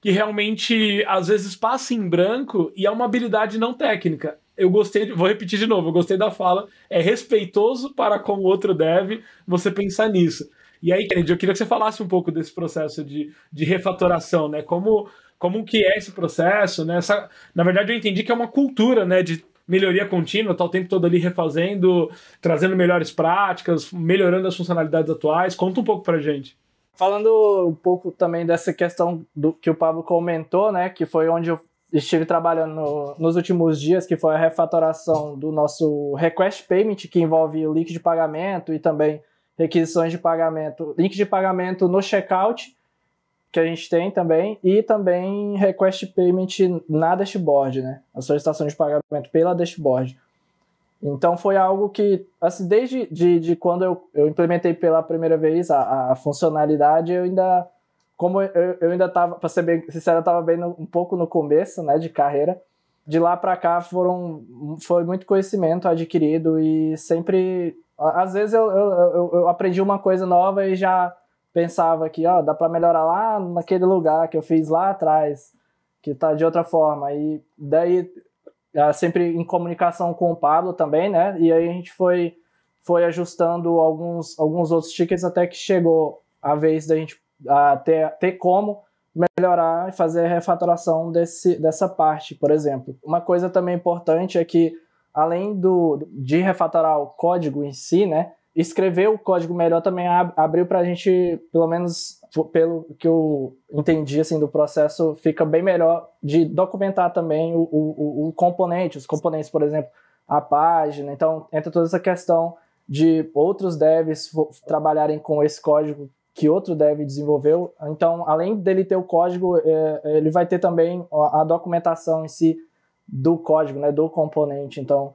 que realmente às vezes passa em branco e é uma habilidade não técnica eu gostei, vou repetir de novo, eu gostei da fala, é respeitoso para com o outro deve você pensar nisso. E aí, Kennedy, eu queria que você falasse um pouco desse processo de, de refatoração, né? Como, como que é esse processo, né? Essa, na verdade, eu entendi que é uma cultura, né? De melhoria contínua, tá o tempo todo ali refazendo, trazendo melhores práticas, melhorando as funcionalidades atuais. Conta um pouco pra gente. Falando um pouco também dessa questão do que o Pablo comentou, né? Que foi onde eu estive trabalhando no, nos últimos dias, que foi a refatoração do nosso request payment, que envolve o link de pagamento e também requisições de pagamento, link de pagamento no checkout, que a gente tem também, e também request payment na dashboard, né? A solicitação de pagamento pela dashboard. Então foi algo que, assim, desde de, de quando eu, eu implementei pela primeira vez a, a funcionalidade, eu ainda como eu, eu ainda estava, para ser bem sincero, eu estava bem no, um pouco no começo, né, de carreira. De lá para cá foram foi muito conhecimento adquirido e sempre às vezes eu, eu, eu aprendi uma coisa nova e já pensava que ó, dá para melhorar lá naquele lugar que eu fiz lá atrás, que tá de outra forma. E daí é, sempre em comunicação com o Pablo também, né? E aí a gente foi foi ajustando alguns alguns outros tickets até que chegou a vez da gente a ter, ter como melhorar e fazer a refatoração desse, dessa parte, por exemplo. Uma coisa também importante é que, além do, de refatorar o código em si, né, escrever o código melhor também ab, abriu para a gente, pelo menos pelo que eu entendi assim, do processo, fica bem melhor de documentar também o, o, o componente, os componentes, por exemplo, a página. Então, entra toda essa questão de outros devs trabalharem com esse código que outro dev desenvolveu. Então, além dele ter o código, é, ele vai ter também a documentação em si do código, né, do componente. Então,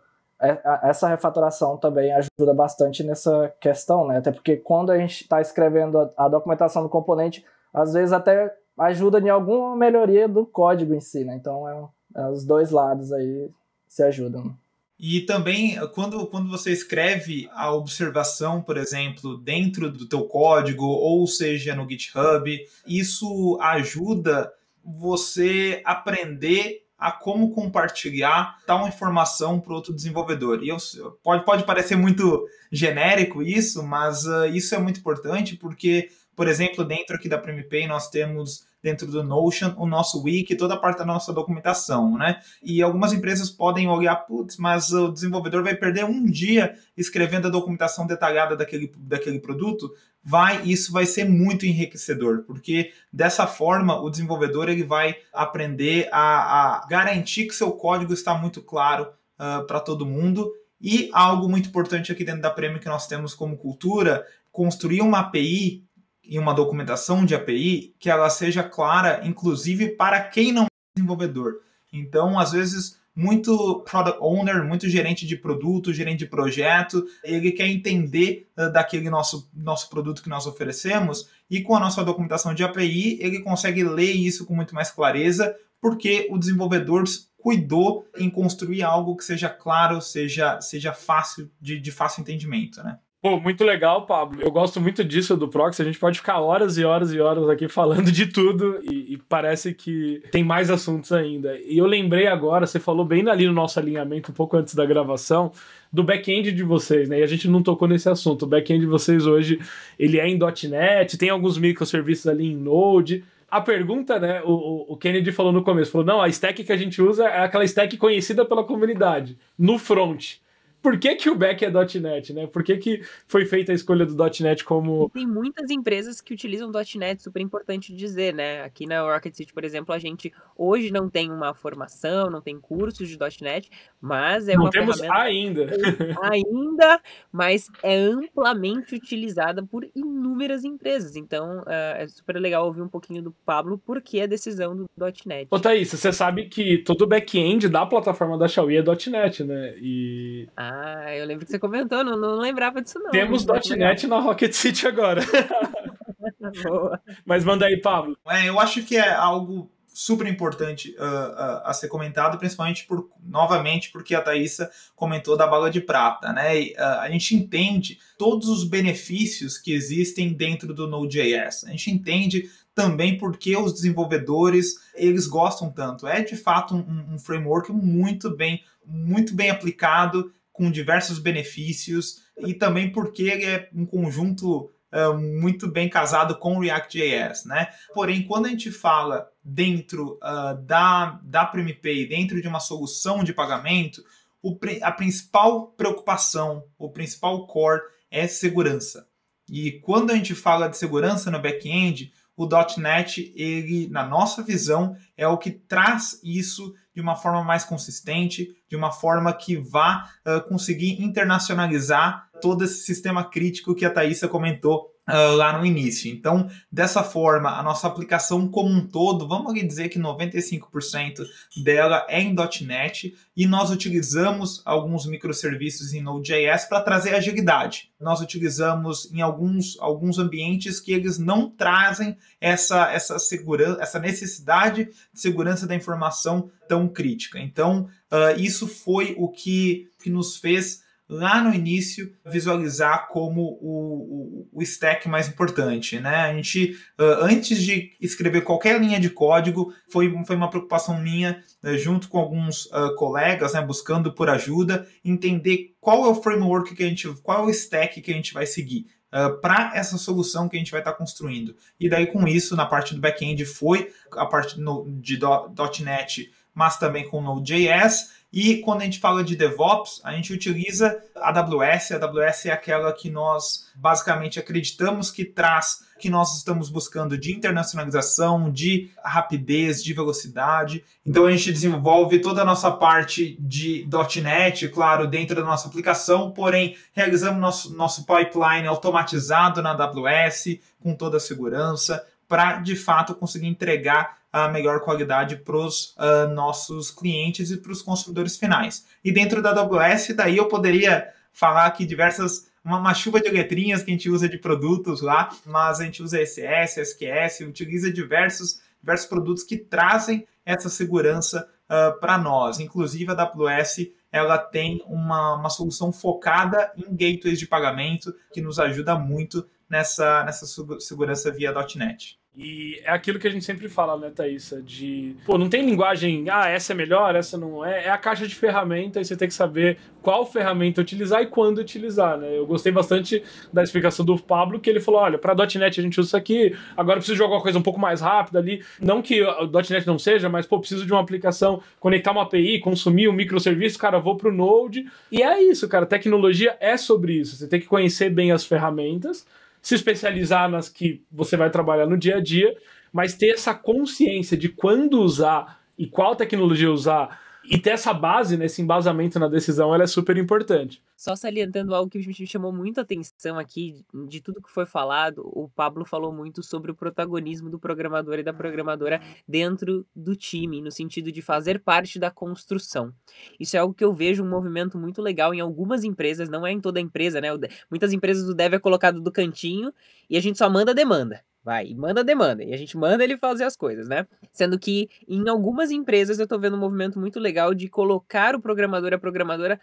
essa refatoração também ajuda bastante nessa questão, né? Até porque quando a gente está escrevendo a, a, documentação do componente, às vezes até ajuda em alguma melhoria do código em si, né? Então, é, é os dois lados aí se ajudam. E também, quando, quando você escreve a observação, por exemplo, dentro do teu código, ou seja, no GitHub, isso ajuda você aprender a como compartilhar tal informação para outro desenvolvedor. E eu, pode, pode parecer muito genérico isso, mas uh, isso é muito importante porque, por exemplo, dentro aqui da PremiPay nós temos dentro do Notion, o nosso wiki, toda a parte da nossa documentação, né? E algumas empresas podem olhar, putz, mas o desenvolvedor vai perder um dia escrevendo a documentação detalhada daquele, daquele produto, vai, isso vai ser muito enriquecedor, porque dessa forma o desenvolvedor ele vai aprender a, a garantir que seu código está muito claro uh, para todo mundo. E algo muito importante aqui dentro da Premium que nós temos como cultura, construir uma API em uma documentação de API que ela seja clara, inclusive para quem não é desenvolvedor. Então, às vezes, muito product owner, muito gerente de produto, gerente de projeto, ele quer entender uh, daquele nosso, nosso produto que nós oferecemos e com a nossa documentação de API ele consegue ler isso com muito mais clareza, porque o desenvolvedor cuidou em construir algo que seja claro, seja, seja fácil, de, de fácil entendimento, né? Pô, muito legal, Pablo. Eu gosto muito disso do Proxy. A gente pode ficar horas e horas e horas aqui falando de tudo e, e, parece que tem mais assuntos ainda. E eu lembrei agora, você falou bem ali no nosso alinhamento, um pouco antes da gravação, do back-end de vocês, né? E a gente não tocou nesse assunto. O back-end de vocês hoje, ele é em .NET, tem alguns microserviços ali em Node. A pergunta, né, o, o Kennedy falou no começo, falou, não, a stack que a gente usa é aquela stack conhecida pela comunidade, no front por que, que o back é .NET, né? Por que, que foi feita a escolha do .NET como... Tem muitas empresas que utilizam .NET, super importante dizer, né? Aqui na Rocket City, por exemplo, a gente hoje não tem uma formação, não tem cursos de .NET, mas é não uma temos ferramenta... ainda. ainda, mas é amplamente utilizada por inúmeras empresas. Então, uh, é super legal ouvir um pouquinho do Pablo por que a decisão do .NET. Ô, Thaís, você sabe que todo o back-end da plataforma da Xiaomi é .NET, né? E... Ah, ah, eu lembro que você comentou, não, não lembrava disso não. Temos .NET na Rocket City agora. Boa. Mas manda aí, Pablo. É, eu acho que é algo super importante uh, uh, a ser comentado, principalmente por, novamente, porque a Thaisa comentou da bala de prata, né? E, uh, a gente entende todos os benefícios que existem dentro do Node.js. A gente entende também porque os desenvolvedores eles gostam tanto. É de fato um, um framework muito bem, muito bem aplicado com diversos benefícios e também porque ele é um conjunto uh, muito bem casado com o React.js, né? Porém, quando a gente fala dentro uh, da, da PremiPay, dentro de uma solução de pagamento, o, a principal preocupação, o principal core é segurança. E quando a gente fala de segurança no back-end, o .NET, ele, na nossa visão, é o que traz isso de uma forma mais consistente, de uma forma que vá uh, conseguir internacionalizar todo esse sistema crítico que a Thaisa comentou uh, lá no início. Então, dessa forma, a nossa aplicação como um todo, vamos dizer que 95% dela é em .NET e nós utilizamos alguns microserviços em Node.js para trazer agilidade. Nós utilizamos em alguns, alguns ambientes que eles não trazem essa, essa segurança, essa necessidade de segurança da informação tão crítica. Então, uh, isso foi o que, que nos fez lá no início visualizar como o, o, o stack mais importante, né? A gente, uh, antes de escrever qualquer linha de código, foi, foi uma preocupação minha, uh, junto com alguns uh, colegas, né, buscando por ajuda, entender qual é o framework que a gente, qual é o stack que a gente vai seguir. Uh, para essa solução que a gente vai estar tá construindo. E daí, com isso, na parte do back-end, foi a parte no, de do, .NET, mas também com Node.js, e quando a gente fala de DevOps, a gente utiliza a AWS. A AWS é aquela que nós basicamente acreditamos que traz que nós estamos buscando de internacionalização, de rapidez, de velocidade. Então a gente desenvolve toda a nossa parte de .NET, claro, dentro da nossa aplicação, porém realizamos nosso, nosso pipeline automatizado na AWS com toda a segurança para de fato conseguir entregar a melhor qualidade para os uh, nossos clientes e para os consumidores finais. E dentro da AWS, daí eu poderia falar aqui diversas uma, uma, chuva de letrinhas que a gente usa de produtos lá, mas a gente usa SS, SQS, utiliza diversos, diversos produtos que trazem essa segurança uh, para nós. Inclusive a AWS ela tem uma, uma solução focada em gateways de pagamento que nos ajuda muito nessa, nessa segurança via .NET. E é aquilo que a gente sempre fala, né, Thaisa? De. Pô, não tem linguagem, ah, essa é melhor, essa não é. É a caixa de ferramentas e você tem que saber qual ferramenta utilizar e quando utilizar, né? Eu gostei bastante da explicação do Pablo, que ele falou: olha, para .NET a gente usa isso aqui, agora preciso de alguma coisa um pouco mais rápida ali. Não que o .NET não seja, mas, pô, preciso de uma aplicação, conectar uma API, consumir um microserviço, cara, vou pro Node. E é isso, cara. Tecnologia é sobre isso. Você tem que conhecer bem as ferramentas se especializar nas que você vai trabalhar no dia a dia, mas ter essa consciência de quando usar e qual tecnologia usar e ter essa base, né, esse embasamento na decisão, ela é super importante. Só salientando algo que me chamou muita atenção aqui, de tudo que foi falado, o Pablo falou muito sobre o protagonismo do programador e da programadora dentro do time, no sentido de fazer parte da construção. Isso é algo que eu vejo um movimento muito legal em algumas empresas, não é em toda empresa, né? Muitas empresas o dev é colocado do cantinho e a gente só manda demanda. Vai, e manda demanda. E a gente manda ele fazer as coisas, né? Sendo que em algumas empresas eu tô vendo um movimento muito legal de colocar o programador e a programadora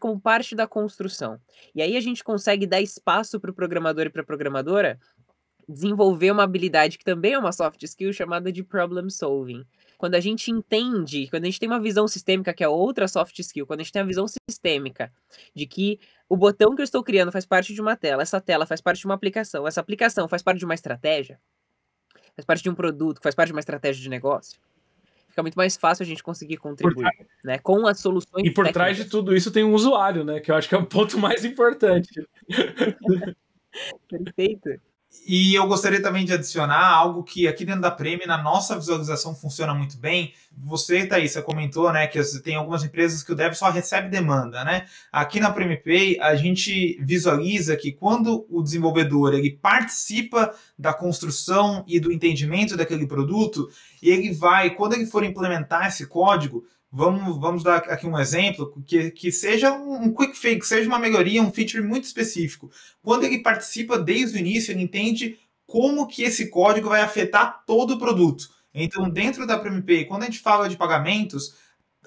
como parte da construção. E aí a gente consegue dar espaço para o programador e para a programadora desenvolver uma habilidade que também é uma soft skill chamada de problem solving. Quando a gente entende, quando a gente tem uma visão sistêmica, que é outra soft skill, quando a gente tem a visão sistêmica de que o botão que eu estou criando faz parte de uma tela, essa tela faz parte de uma aplicação, essa aplicação faz parte de uma estratégia, faz parte de um produto, faz parte de uma estratégia de negócio, fica muito mais fácil a gente conseguir contribuir, né, com as soluções. E por técnicas. trás de tudo isso tem um usuário, né, que eu acho que é o ponto mais importante. Perfeito. E eu gostaria também de adicionar algo que aqui dentro da Prêmio, na nossa visualização, funciona muito bem. Você, Thaís, você comentou né, que tem algumas empresas que o dev só recebe demanda. Né? Aqui na Prêmio Pay, a gente visualiza que quando o desenvolvedor ele participa da construção e do entendimento daquele produto, ele vai, quando ele for implementar esse código, Vamos, vamos dar aqui um exemplo que, que seja um quick fix, seja uma melhoria, um feature muito específico. Quando ele participa desde o início, ele entende como que esse código vai afetar todo o produto. Então, dentro da PremiPay, quando a gente fala de pagamentos,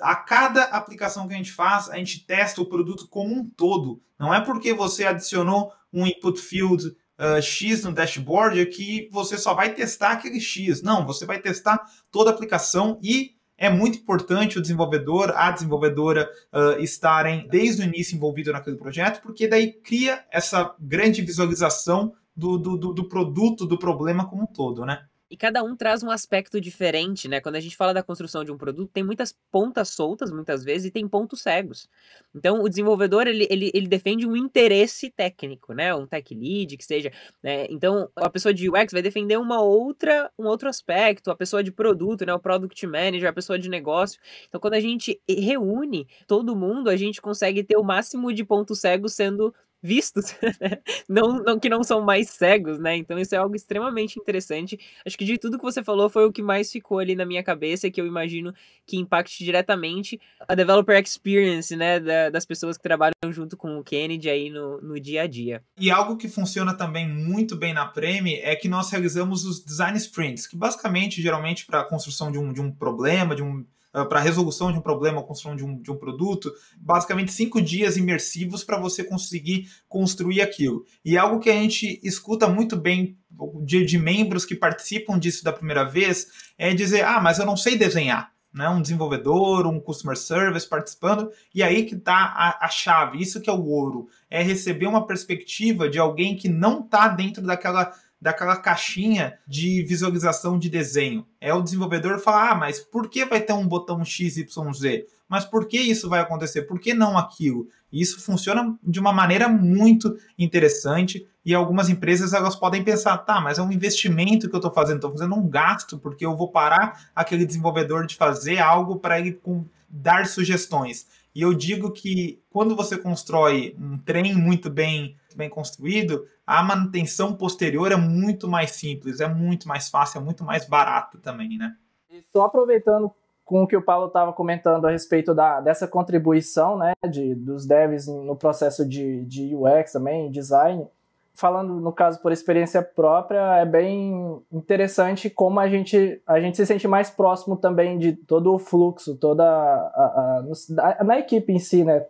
a cada aplicação que a gente faz, a gente testa o produto como um todo. Não é porque você adicionou um input field uh, X no dashboard que você só vai testar aquele X. Não, você vai testar toda a aplicação e é muito importante o desenvolvedor, a desenvolvedora uh, estarem desde o início envolvido naquele projeto, porque daí cria essa grande visualização do, do, do produto, do problema como um todo, né? E cada um traz um aspecto diferente, né? Quando a gente fala da construção de um produto, tem muitas pontas soltas, muitas vezes, e tem pontos cegos. Então, o desenvolvedor, ele, ele, ele defende um interesse técnico, né? Um tech lead, que seja. Né? Então, a pessoa de UX vai defender uma outra, um outro aspecto, a pessoa de produto, né? O product manager, a pessoa de negócio. Então, quando a gente reúne todo mundo, a gente consegue ter o máximo de pontos cegos sendo vistos, né? não, não, que não são mais cegos, né? Então isso é algo extremamente interessante. Acho que de tudo que você falou foi o que mais ficou ali na minha cabeça e que eu imagino que impacte diretamente a developer experience, né, da, das pessoas que trabalham junto com o Kennedy aí no, no dia a dia. E algo que funciona também muito bem na Premi é que nós realizamos os design sprints, que basicamente, geralmente, para a construção de um, de um problema, de um uh, para resolução de um problema construção de um, de um produto, basicamente cinco dias imersivos para você conseguir construir aquilo. E é algo que a gente escuta muito bem de, de membros que participam disso da primeira vez é dizer: ah, mas eu não sei desenhar né, um desenvolvedor, um customer service participando, e aí que está a, a, chave, isso que é o ouro, é receber uma perspectiva de alguém que não está dentro daquela daquela caixinha de visualização de desenho. É o desenvolvedor falar, ah, mas por que vai ter um botão XYZ? Mas por que isso vai acontecer? Por que não aquilo? E isso funciona de uma maneira muito interessante e algumas empresas elas podem pensar, tá, mas é um investimento que eu estou fazendo, estou fazendo um gasto porque eu vou parar aquele desenvolvedor de fazer algo para ele dar sugestões. E eu digo que quando você constrói um trem muito bem, bem construído, a manutenção posterior é muito mais simples, é muito mais fácil, é muito mais barato também, né? Estou aproveitando com o que o Paulo estava comentando a respeito da, dessa contribuição né, de, dos devs no processo de, de UX também, design, falando no caso por experiência própria, é bem interessante como a gente, a gente se sente mais próximo também de todo o fluxo, toda a, a, a, na equipe em si, né?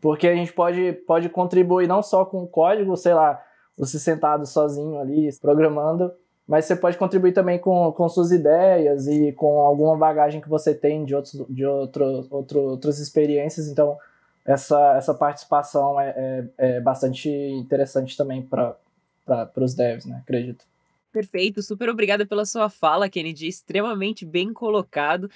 Porque a gente pode, pode contribuir não só com o código, sei lá, você sentado sozinho ali programando, mas você pode contribuir também com, com suas ideias e com alguma bagagem que você tem de, outros, de outro, outro, outras experiências. Então, essa, essa participação é, é, é bastante interessante também para os devs, né? Acredito. Perfeito, super obrigada pela sua fala, Kennedy, extremamente bem colocado.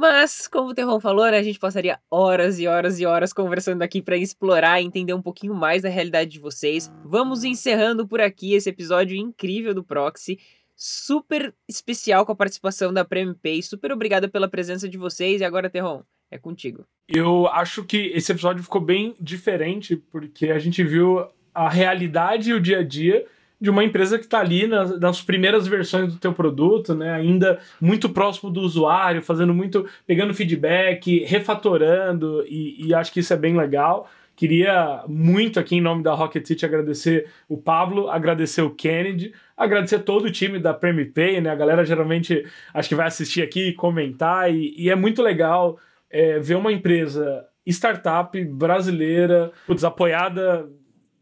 Mas, como o Terron falou, né, a gente passaria horas e horas e horas conversando aqui para explorar e entender um pouquinho mais da realidade de vocês. Vamos encerrando por aqui esse episódio incrível do Proxy. Super especial com a participação da Prêmio Pay. Super obrigada pela presença de vocês. E agora, Terron, é contigo. Eu acho que esse episódio ficou bem diferente, porque a gente viu a realidade e o dia a dia de uma empresa que está ali nas, nas, primeiras versões do teu produto, né? Ainda muito próximo do usuário, fazendo muito, pegando feedback, refatorando, e, e acho que isso é bem legal. Queria muito aqui, em nome da Rocket City, agradecer o Pablo, agradecer o Kennedy, agradecer todo o time da Premi Pay, né? A galera geralmente acho que vai assistir aqui, comentar, e, e é muito legal é, ver uma empresa startup brasileira, putz, apoiada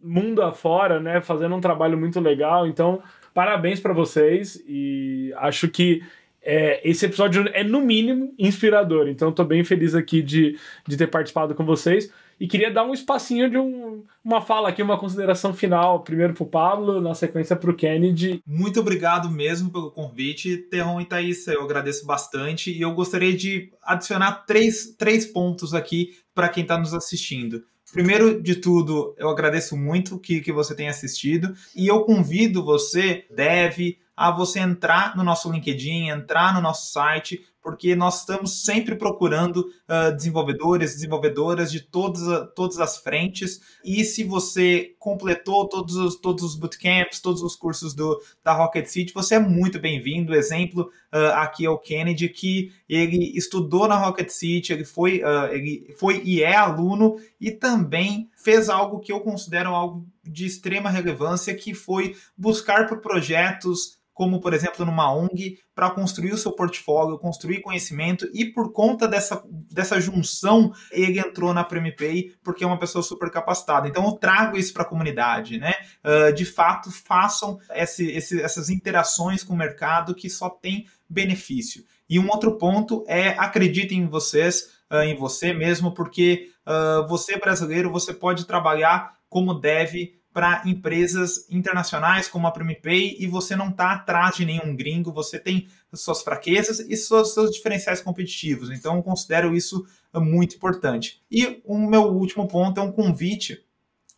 mundo afora, né, fazendo um trabalho muito legal. Então, parabéns para vocês e acho que é, esse episódio é, no mínimo, inspirador. Então, estou bem feliz aqui de, de ter participado com vocês. E queria dar um espacinho de um, uma fala aqui, uma consideração final, primeiro para o Pablo, na sequência para o Kennedy. Muito obrigado mesmo pelo convite, Terron e Thaís, eu agradeço bastante e eu gostaria de adicionar três, três pontos aqui para quem está nos assistindo. Primeiro de tudo, eu agradeço muito que, que você tenha assistido e eu convido você, deve, a você entrar no nosso LinkedIn, entrar no nosso site, porque nós estamos sempre procurando uh, desenvolvedores, desenvolvedoras de todas, todas as frentes. E se você completou todos os, todos os bootcamps, todos os cursos do, da Rocket City, você é muito bem-vindo. Exemplo uh, aqui é o Kennedy, que ele estudou na Rocket City, ele foi, uh, ele foi e é aluno, e também fez algo que eu considero algo de extrema relevância, que foi buscar por projetos como por exemplo numa ONG, para construir o seu portfólio, construir conhecimento, e por conta dessa, dessa junção, ele entrou na PremiPay porque é uma pessoa super capacitada. Então eu trago isso para a comunidade, né? Uh, de fato, façam esse, esse, essas interações com o mercado que só tem benefício. E um outro ponto é acreditem em vocês, uh, em você mesmo, porque uh, você brasileiro, você pode trabalhar como deve para empresas internacionais como a PremiPay e você não está atrás de nenhum gringo, você tem suas fraquezas e seus, seus diferenciais competitivos. Então, eu considero isso muito importante. E o meu último ponto é um convite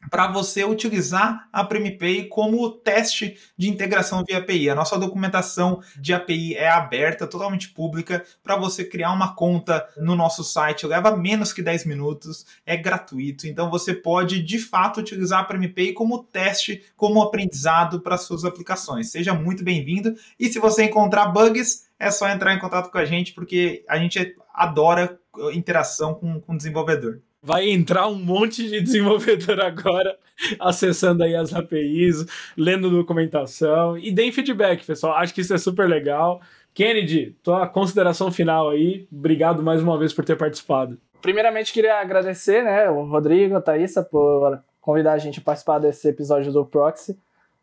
para você utilizar a PremiPay como teste de integração via API. A nossa documentação de API é aberta, totalmente pública, para você criar uma conta no nosso site. Leva menos que 10 minutos, é gratuito. Então você pode, de fato, utilizar a PremiPay como teste, como aprendizado para suas aplicações. Seja muito bem-vindo. E se você encontrar bugs, é só entrar em contato com a gente, porque a gente adora interação com, com o desenvolvedor. Vai entrar um monte de desenvolvedor agora acessando aí as APIs, lendo documentação e deem feedback, pessoal. Acho que isso é super legal. Kennedy, tua consideração final aí. Obrigado mais uma vez por ter participado. Primeiramente, queria agradecer né, o Rodrigo, a Thaisa, por convidar a gente a participar desse episódio do Proxy.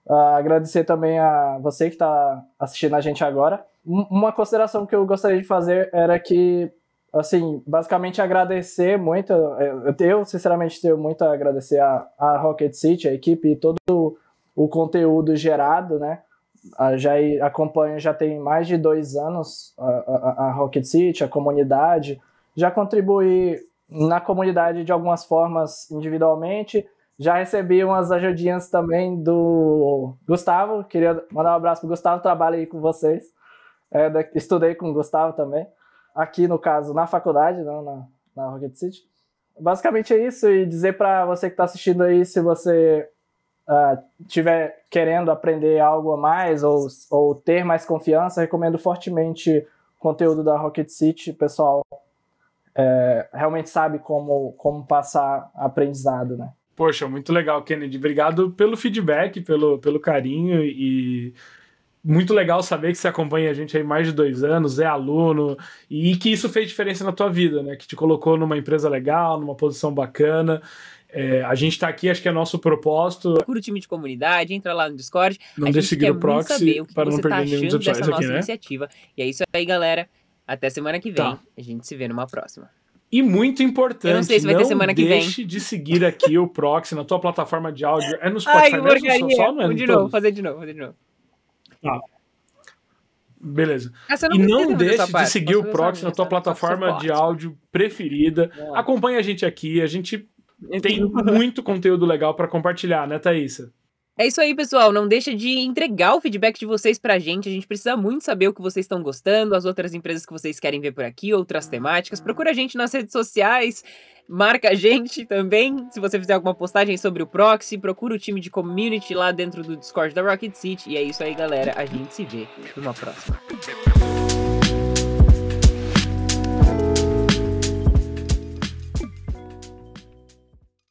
Uh, agradecer também a você que está assistindo a gente agora. Uma consideração que eu gostaria de fazer era que assim, basicamente agradecer muito. Eu, sinceramente, tenho muito a agradecer a, a Rocket City, a equipe e todo o, o conteúdo gerado, né? já acompanho já tem mais de dois anos a, a, a, Rocket City, a comunidade. Já contribuí na comunidade de algumas formas individualmente. Já recebi umas ajudinhas também do Gustavo. Queria mandar um abraço pro Gustavo, trabalho aí com vocês. É, estudei com o Gustavo também aqui no caso na faculdade, não na, na Rocket City. Basicamente é isso, e dizer para você que está assistindo aí, se você uh, querendo aprender algo a mais ou, ou ter mais confiança, recomendo fortemente o conteúdo da Rocket City. Pessoal é, realmente sabe como, como passar aprendizado, né? Poxa, muito legal, Kennedy. Obrigado pelo feedback, pelo, pelo carinho e muito legal saber que você acompanha a gente aí mais de dois anos, é aluno e que isso fez diferença na tua vida, né? Que te colocou numa empresa legal, numa posição bacana. É, a gente está aqui, acho que é nosso propósito. Procura o time de comunidade, entra lá no Discord. Não deixe seguir o proxy o que para não perder tá nenhum dos achando dessa episódios nossa aqui, né? iniciativa. E é isso aí, galera. Até semana que vem. Tá. A gente se vê numa próxima. E muito importante, Eu não sei se vai ter semana que vem. deixe de seguir aqui o Proxy na tua plataforma de áudio. É no Ai, Spotify que mesmo? Só, só é de novo, fazer de novo, fazer de novo. Beleza. Ah, você E não deixe de parte, seguir posso o Proxy na tua plataforma de áudio preferida. É. Acompanha a gente aqui, a gente tem muito conteúdo legal para compartilhar, né, Thaísa? É isso aí, pessoal. Não deixa de entregar o feedback de vocês pra gente. A gente precisa muito saber o que vocês estão gostando, as outras empresas que vocês querem ver por aqui, outras temáticas. Procura a gente nas redes sociais. Marca a gente também. Se você fizer alguma postagem sobre o Proxy, procura o time de community lá dentro do Discord da Rocket City. E é isso aí, galera. A gente se vê numa próxima.